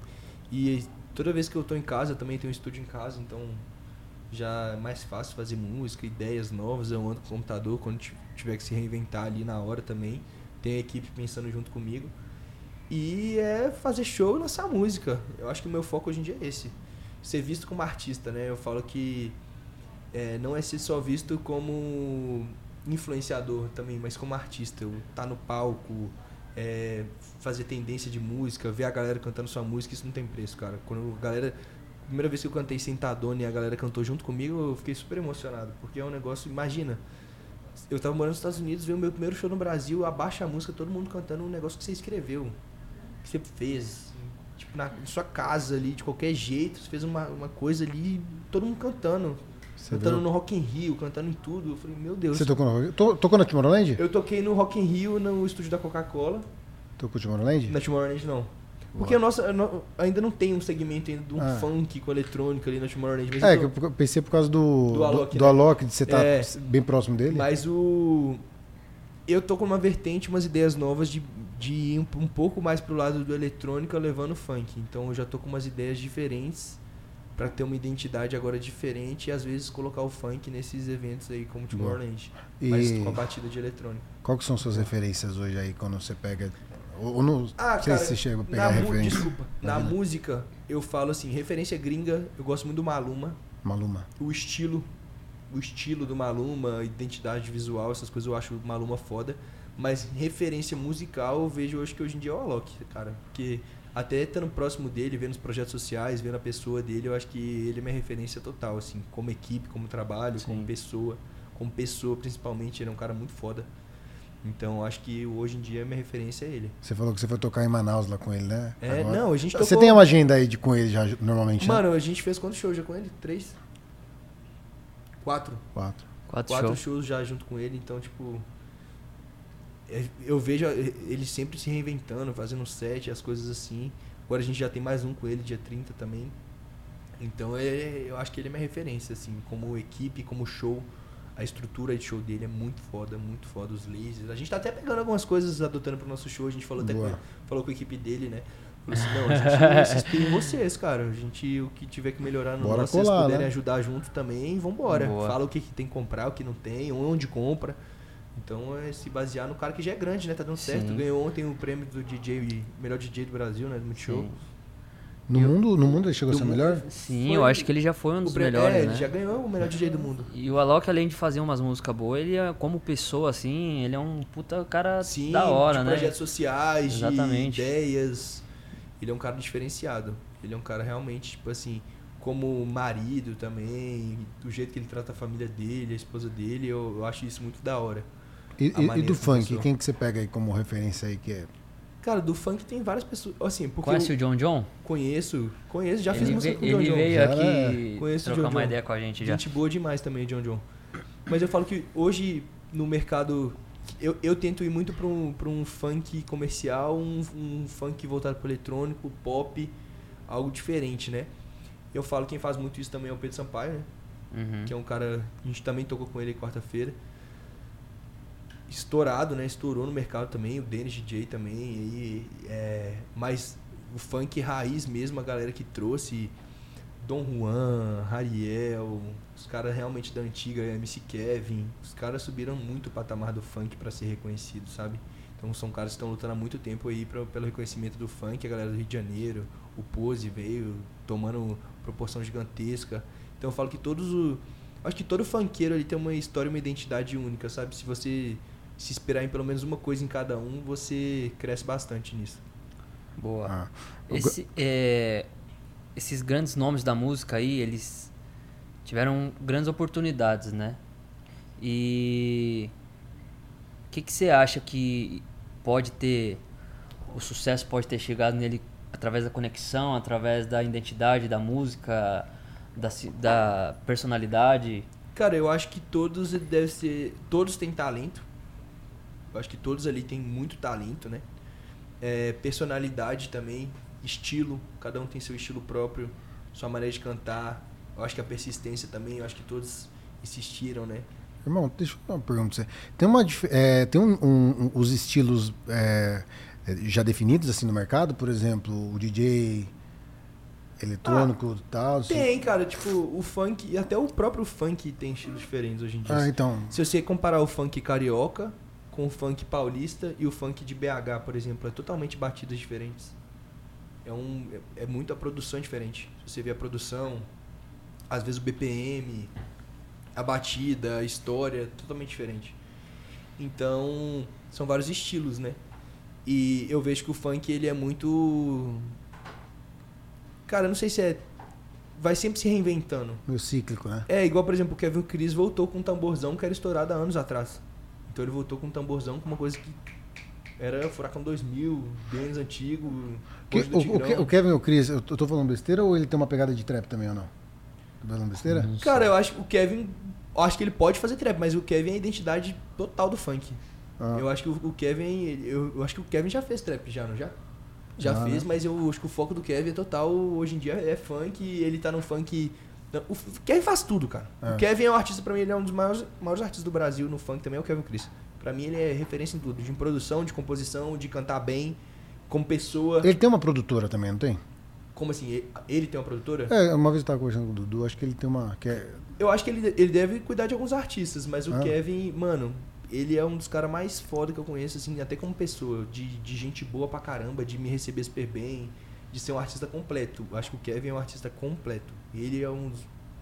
E toda vez que eu tô em casa, eu também tenho um estúdio em casa, então já é mais fácil fazer música, ideias novas, eu ando com o computador quando ti- tiver que se reinventar ali na hora também. Tem a equipe pensando junto comigo. E é fazer show e lançar música. Eu acho que o meu foco hoje em dia é esse. Ser visto como artista, né? Eu falo que é, não é ser só visto como influenciador também, mas como artista. Eu tá no palco, é, fazer tendência de música, ver a galera cantando sua música, isso não tem preço, cara. Quando a galera. Primeira vez que eu cantei Sentadona e a galera cantou junto comigo, eu fiquei super emocionado. Porque é um negócio, imagina. Eu tava morando nos Estados Unidos, veio o meu primeiro show no Brasil, abaixa a música, todo mundo cantando um negócio que você escreveu. Que você fez. Tipo, na sua casa ali, de qualquer jeito, você fez uma, uma coisa ali, todo mundo cantando. Você cantando viu? no Rock in Rio, cantando em tudo. Eu falei, meu Deus. Você tocou no, to- tocou na Tomorrowland? Eu toquei no Rock in Rio, no estúdio da Coca-Cola. Tocou Tomorrowland? Na Tomorrowland não. Porque a nossa, ainda não tem um segmento ainda de um Ah. funk com eletrônica ali na Tomorrowland. Mas, É, eu que tô- eu pensei por causa do, Do do, Alok, do né? Alok, de você estar É. bem próximo dele. mas o. Eu tô com uma vertente, umas ideias novas de, de ir um, um pouco mais pro lado do eletrônica levando funk. Então eu já tô com umas ideias diferentes pra ter uma identidade agora diferente e às vezes colocar o funk nesses eventos aí como Tomorrowland. Mas E com a batida de eletrônica. qual que são suas referências hoje aí quando você pega. Ou, não Ah, sei cara, se você chega a pegar referência. Desculpa. na Na música, eu falo assim, referência gringa, eu gosto muito do Maluma. Maluma. O estilo, o estilo do Maluma, identidade visual, essas coisas eu acho o Maluma foda. Mas referência musical eu vejo hoje que hoje em dia é o Alok, cara. Porque até estando próximo dele, vendo os projetos sociais, vendo a pessoa dele, eu acho que ele é minha referência total, assim, como equipe, como trabalho, como Sim. pessoa. Como pessoa, principalmente, ele é um cara muito foda. Então, acho que hoje em dia a minha referência é ele. Você falou que você foi tocar em Manaus lá com ele, né? É, Agora. não, a gente Você tocou- tem uma agenda aí de, com ele já normalmente, né? Mano, a gente fez quantos shows já com ele? Três? Quatro. Quatro. Quatro, Quatro shows. shows já junto com ele, então, tipo. É- Eu vejo ele sempre se reinventando, fazendo set, as coisas assim. Agora a gente já tem mais um com ele, dia 30 também. Então é, eu acho que ele é minha referência, assim, como equipe, como show. A estrutura de show dele é muito foda, muito foda, os lasers. A gente tá até pegando algumas coisas, adotando pro nosso show, a gente falou até Boa. com, falou com a equipe dele, né? Falou assim, não, a gente se inspira em vocês, cara. A gente, o que tiver que melhorar no Bora nosso, vocês puderem né? ajudar junto também, vambora. Boa. Fala o que, que tem que comprar, o que não tem, onde compra. Então é se basear no cara que já é grande, né? Tá dando certo. Sim. Ganhou ontem o prêmio do DJ, melhor DJ do Brasil, né? Do Multishow. Sim. No, mundo, no mundo ele chegou a ser mundo, melhor? Sim, Foi eu acho que ele já foi um dos prêmio- melhores, é, né? ele já ganhou o melhor DJ do mundo. E o Alok, além de fazer umas músicas boas, ele é, como pessoa, assim, ele é um puta cara Sim, da hora, de né? projetos sociais, Exatamente. de ideias. Ele é um cara diferenciado. Ele é um cara realmente, tipo assim, como marido também, do jeito que ele trata a família dele, a esposa dele, eu, eu acho isso muito da hora. E, e- do funk, começou. quem que você pega aí como referência aí que é? Cara, do funk tem várias pessoas. Assim, porque Conhece o John John? conheço, conheço, já fiz ele música ve- com o John ele John. veio Já aqui Conheço o trocar John uma John. ideia com a gente já. Gente boa demais também, John John. Mas eu falo que hoje, no mercado, eu, eu tento ir muito pra um, pra um funk comercial, um, um funk voltado pro eletrônico, pop, algo diferente, né? Eu falo que quem faz muito isso também é o Pedro Sampaio, né? Uhum. Que é um cara, a gente também tocou com ele quarta-feira. Estourado, né? Estourou no mercado também, o Dennis DJ também. E, é, mas o funk raiz mesmo, a galera que trouxe Dom Juan, Rariel, os caras realmente da antiga, MC Kevin, os caras subiram muito o patamar do funk pra ser reconhecido, sabe? Então são caras que estão lutando há muito tempo aí pra, pelo reconhecimento do funk, a galera do Rio de Janeiro, o Pose veio tomando proporção gigantesca. Então eu falo que todos o. Acho que todo funkeiro ali tem uma história, uma identidade única, sabe? Se você se inspirar em pelo menos uma coisa em cada um, você cresce bastante nisso. Boa. Ah, Esse, é, esses grandes nomes da música aí, eles tiveram grandes oportunidades, né? E o que, que você acha que pode ter, o sucesso pode ter chegado nele através da conexão, através da identidade da música, da, da personalidade? Cara, eu acho que todos devem ser. Todos têm talento. Eu acho que todos ali têm muito talento, né? É, personalidade também, estilo, cada um tem seu estilo próprio, sua maneira de cantar. Eu acho que a persistência também, eu acho que todos insistiram, né? Irmão, deixa eu fazer uma pergunta pra você. Tem, uma, é, tem um, um- um- os estilos é, é, já definidos assim no mercado? Por exemplo, o DJ eletrônico e tal? assim? Tem, cara, tipo, o funk, e até o próprio funk tem estilos diferentes hoje em dia. Ah, então. Se você comparar o funk carioca com o funk paulista e o funk de BH, por exemplo, é totalmente batidas diferentes. É, um, é, é muita produção diferente. Você vê a produção, às vezes o BPM, a batida, a história, é totalmente diferente. Então, são vários estilos, né? E eu vejo que o funk, ele é muito... Cara, eu não sei se é... Vai sempre se reinventando. Meio cíclico, né? É, igual, por exemplo, o Kevin Cris voltou com um tamborzão que era estourado há anos atrás. Então ele voltou com um tamborzão com uma coisa que era Furacão 2000, bem mais antigo. Que- o, o, o Kevin e o Chris, eu tô falando besteira ou ele tem uma pegada de trap também ou não? Tô falando besteira? Cara, eu acho que o Kevin. Eu acho que ele pode fazer trap, mas o Kevin é a identidade total do funk. Ah. Eu acho que o Kevin, eu, eu acho que o Kevin já fez trap já, não já? Já Já, fez, né? mas eu acho que o foco do Kevin é total, hoje em dia é funk, e ele tá no funk... O Kevin faz tudo, cara. É. O Kevin é um artista, pra mim, ele é um dos maiores, maiores artistas do Brasil no funk também, é o Kevin Chris. Pra mim, ele é referência em tudo, de produção, de composição, de cantar bem, como pessoa. Ele tem uma produtora também, não tem? Como assim? Ele, tem uma produtora? É, uma vez eu tava conversando com o Dudu, acho que ele tem uma. Que é, Eu acho que ele, ele deve cuidar de alguns artistas, mas o Ah. Kevin, mano, ele é um dos caras mais foda que eu conheço, assim, até como pessoa, de, de gente boa pra caramba, de me receber super bem, de ser um artista completo. Acho que o Kevin é um artista completo. Ele é um dos,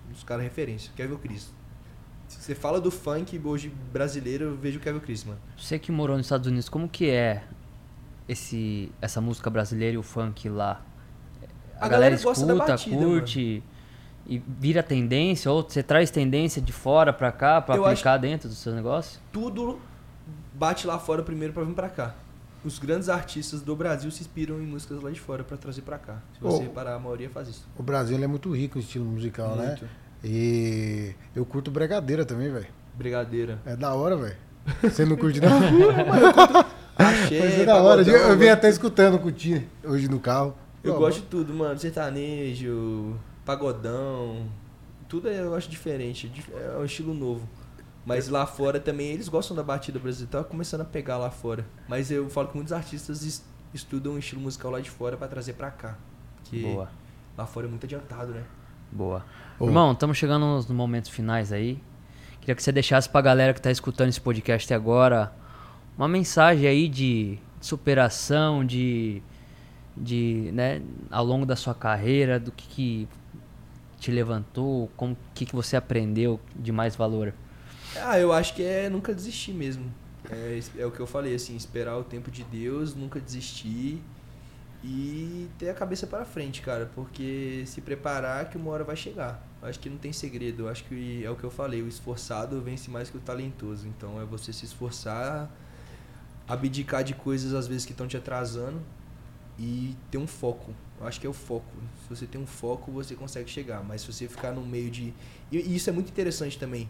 um dos caras referência. Kevin Cris. Se você fala do funk hoje brasileiro, eu vejo o Kevin Cris, mano. Você que morou nos Estados Unidos, como que é esse, essa música brasileira e o funk lá? A, A galera, galera escuta, batida, curte e vira tendência? Ou você traz tendência de fora pra cá pra Eu aplicar dentro do seu negócio? Tudo bate lá fora primeiro pra vir pra cá. Os grandes artistas do Brasil se inspiram em músicas lá de fora pra trazer pra cá. Se você Oh. reparar, a maioria faz isso. o Brasil é muito rico em estilo musical, né? Muito. E eu curto bregadeira também, velho. Brigadeira. É da hora, velho. Você não curte, não? Achei, Mas é da hora. pagodão, Eu vim até escutando com o Tia hoje no carro. Eu Pô, gosto de tudo, mano. Sertanejo, pagodão. Tudo é- eu acho diferente. dif- É um estilo novo. Mas lá fora também, eles gostam da batida brasileira. Tá começando a pegar lá fora. Mas eu falo que muitos artistas es- estudam o estilo musical lá de fora pra trazer pra cá. Porque Boa, lá fora é muito adiantado, né? boa. Ô. Irmão, estamos chegando nos momentos finais aí. Queria que você deixasse pra galera que tá escutando esse podcast agora uma mensagem aí de superação, de, de né, ao longo da sua carreira, do que, que te levantou, como o que, que você aprendeu de mais valor. Ah, eu acho que é nunca desistir mesmo. É, é o que eu falei, assim, esperar o tempo de Deus, nunca desistir e ter a cabeça para frente, cara, porque se preparar que uma hora vai chegar. Acho que não tem segredo, acho que é o que eu falei, o esforçado vence mais que o talentoso. Então é você se esforçar, abdicar de coisas às vezes que estão te atrasando e ter um foco. Eu acho que é o foco. Se você tem um foco, você consegue chegar, mas se você ficar no meio de e isso é muito interessante também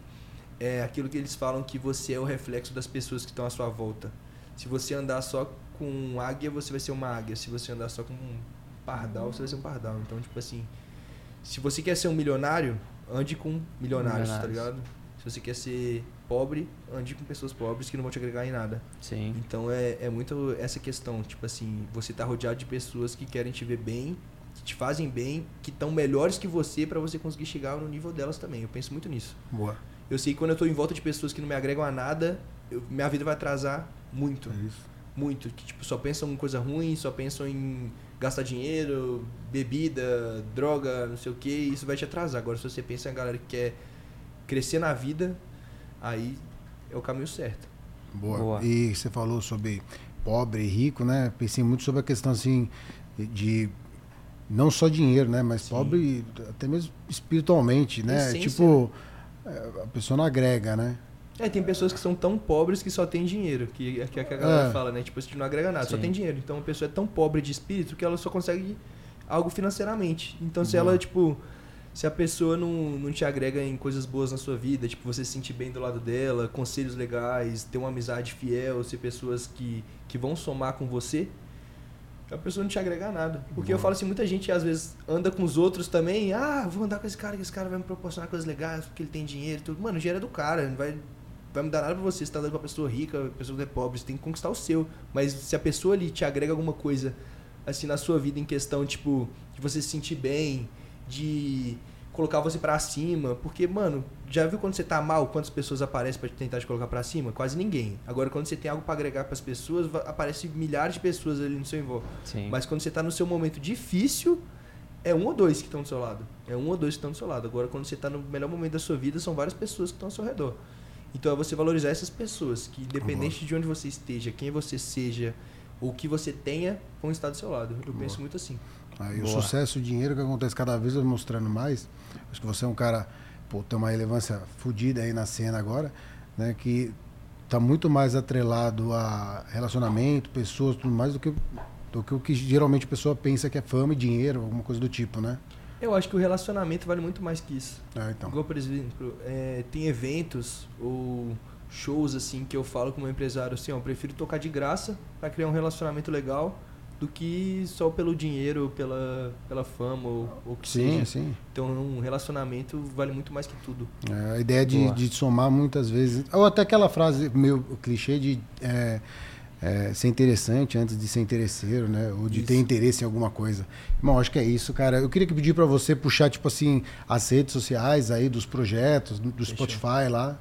é aquilo que eles falam que você é o reflexo das pessoas que estão à sua volta. Se você andar só com águia, você vai ser uma águia. Se você andar só com um pardal, você vai ser um pardal. Então, tipo assim, se você quer ser um milionário, ande com milionários, tá Milionários. ligado? Se você quer ser pobre, ande com pessoas pobres que não vão te agregar em nada. Sim. Então é, é muito essa questão, tipo assim, você tá rodeado de pessoas que querem te ver bem, que te fazem bem, que estão melhores que você pra você conseguir chegar no nível delas também. Eu penso muito nisso. Boa. Eu sei que quando eu tô em volta de pessoas que não me agregam a nada, eu- minha vida vai atrasar muito. É isso. Muito. Que tipo, só pensam em coisa ruim, só pensam em gastar dinheiro, bebida, droga, não sei o que, isso vai te atrasar. Agora, se você pensa em galera que quer crescer na vida, aí é o caminho certo. Boa. Boa. E você falou sobre pobre e rico, né? Pensei muito sobre a questão assim de não só dinheiro, né? Mas Sim. pobre até mesmo espiritualmente, né? Essência, Tipo, é, a pessoa não agrega, né? É, tem pessoas que são tão pobres que só tem dinheiro, que, que é que a galera É. fala, né? Tipo, isso não agrega nada, só Sim. tem dinheiro. Então a pessoa é tão pobre de espírito que ela só consegue algo financeiramente. Então se Boa. ela, tipo, se a pessoa não, não te agrega em coisas boas na sua vida, tipo, você se sentir bem do lado dela, conselhos legais, ter uma amizade fiel, ser pessoas que, que vão somar com você, a pessoa não te agrega nada. Porque eu falo assim, muita gente às vezes anda com os outros também, ah, vou andar com esse cara, que esse cara vai me proporcionar coisas legais, porque ele tem dinheiro e tudo. Mano, o dinheiro é do cara, não vai, vai me dar nada pra você. Você tá andando com uma pessoa rica, pessoa que é pobre, você tem que conquistar o seu. Mas se a pessoa ali te agrega alguma coisa, assim, na sua vida em questão, tipo, de você se sentir bem, de colocar você pra cima, porque, mano, já viu quando você tá mal, quantas pessoas aparecem pra tentar te colocar pra cima? Quase ninguém. Agora, quando você tem algo pra agregar pras pessoas, va- aparece milhares de pessoas ali no seu envolvimento. Sim. Mas quando você tá no seu momento difícil, é um ou dois que estão do seu lado. É um ou dois que estão do seu lado. Agora, quando você tá no melhor momento da sua vida, são várias pessoas que estão ao seu redor. Então é você valorizar essas pessoas, que independente de onde você esteja, quem você seja, ou o que você tenha, vão estar do seu lado. Eu penso muito assim. Aí o Boa. sucesso, o dinheiro que acontece cada vez mostrando mais. Acho que você é um cara, pô, tem uma relevância fodida aí na cena agora, né? Que tá muito mais atrelado a relacionamento, pessoas, tudo mais do que, do que o que geralmente a pessoa pensa que é fama e dinheiro, alguma coisa do tipo, né? Eu acho que o relacionamento vale muito mais que isso. É, então. Igual, por exemplo, é, tem eventos ou shows assim que eu falo como empresário assim, ó, eu prefiro tocar de graça pra criar um relacionamento legal do que só pelo dinheiro, pela, pela fama ou o que Sim, seja. sim. Então um relacionamento vale muito mais que tudo. É, a ideia de, de somar muitas vezes. Ou até aquela frase meio clichê de é, é, ser interessante antes de ser interesseiro, né? Ou de Isso. ter interesse em alguma coisa. Irmão, acho que é isso, cara. Eu queria que pedir pra você puxar, tipo assim, as redes sociais aí dos projetos, do, do Fechou. Spotify lá.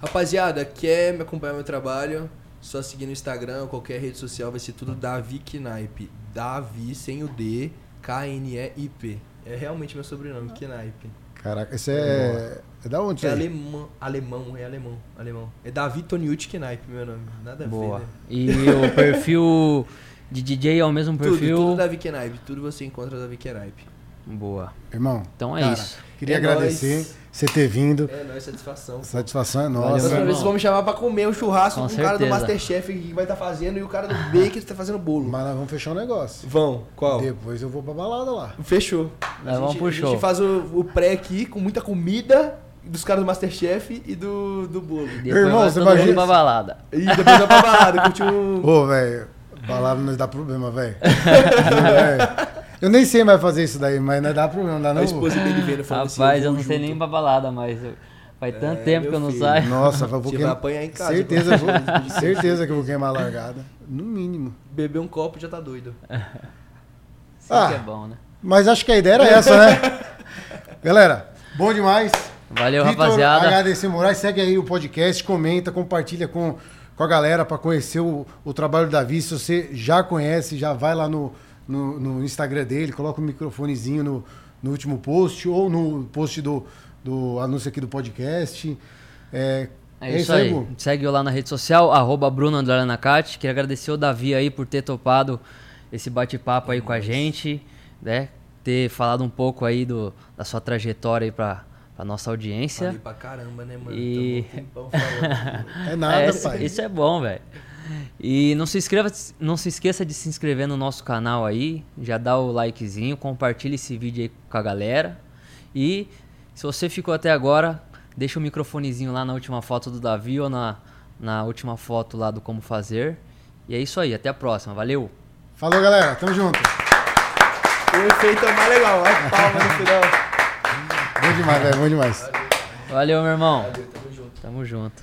Rapaziada, quer me acompanhar no meu trabalho? Só seguir no Instagram ou qualquer rede social, vai ser tudo Davi Knipe. Davi sem o D, K-N-E-I-P. É realmente meu sobrenome, Knipe. Caraca, isso é. É da onde É alemão, alemão, é alemão, alemão. É Davi Toniucci Knipe, meu nome. Nada a Boa. ver, né? E o perfil de DJ é o mesmo Tudo, perfil? tudo Davi Knipe. Tudo você encontra Davi Knipe. Boa. Irmão, Então é cara, isso. queria É agradecer nóis. você ter vindo. É, nóis, satisfação. Satisfação é nossa. Próxima vez vocês vão me chamar pra comer um churrasco Com com, o cara do. Masterchef que vai estar fazendo e o cara do Bacon que tá fazendo bolo. Mas nós vamos fechar um negócio. Vão, qual? Depois eu vou pra balada lá. Fechou. Nós a vamos gente, pro a show. gente faz o, o pré aqui com muita comida dos caras do Masterchef e do, do bolo. Depois Irmão, você imagina- pra balada. E depois vai pra balada, curtir um... Ô, velho, balada não dá problema, velho. Eu nem sei mais fazer isso daí, mas não dá problema, não dá não. A esposa dele falando assim, Rapaz, eu não sei junto. nem pra balada, mas eu- faz tanto É, tempo meu que eu não filho. saio. Nossa, eu vou Você vai queimar. apanhar em casa. Certeza, eu vou, certeza que eu vou queimar a largada. No mínimo. Beber um copo já tá doido. Sim Ah. que é bom, né? Mas acho que a ideia era essa, né? Galera, bom demais. Valeu, Vitor, rapaziada. Agradecer Moraes, segue aí o podcast, comenta, compartilha com, com a galera para conhecer o, o trabalho do Davi. Se você já conhece, já vai lá no, no, no Instagram dele, coloca o microfonezinho no, no último post ou no post do, do anúncio aqui do podcast. É, É isso aí. Bu? Segue eu lá na rede social, arroba Bruno Nakati. Queria agradecer o Davi aí por ter topado esse bate-papo aí com a gente, né? Ter falado um pouco aí do, da sua trajetória aí pra, pra nossa audiência. Falei pra caramba, né, mano? E- um falando. É nada, É, pai. Isso é bom, velho. E não se, inscreva, não se esqueça de se inscrever no nosso canal aí. Já dá o likezinho, compartilha esse vídeo aí com a galera. E se você ficou até agora, deixa o microfonezinho lá na última foto do Davi ou na, na última foto lá do Como Fazer. E é isso aí, até a próxima. Valeu! Falou, galera. Tamo junto. o efeito é mais legal, vai palma no final. Bom demais, velho. Bom demais. Valeu, meu irmão! Valeu, tamo junto. Tamo junto.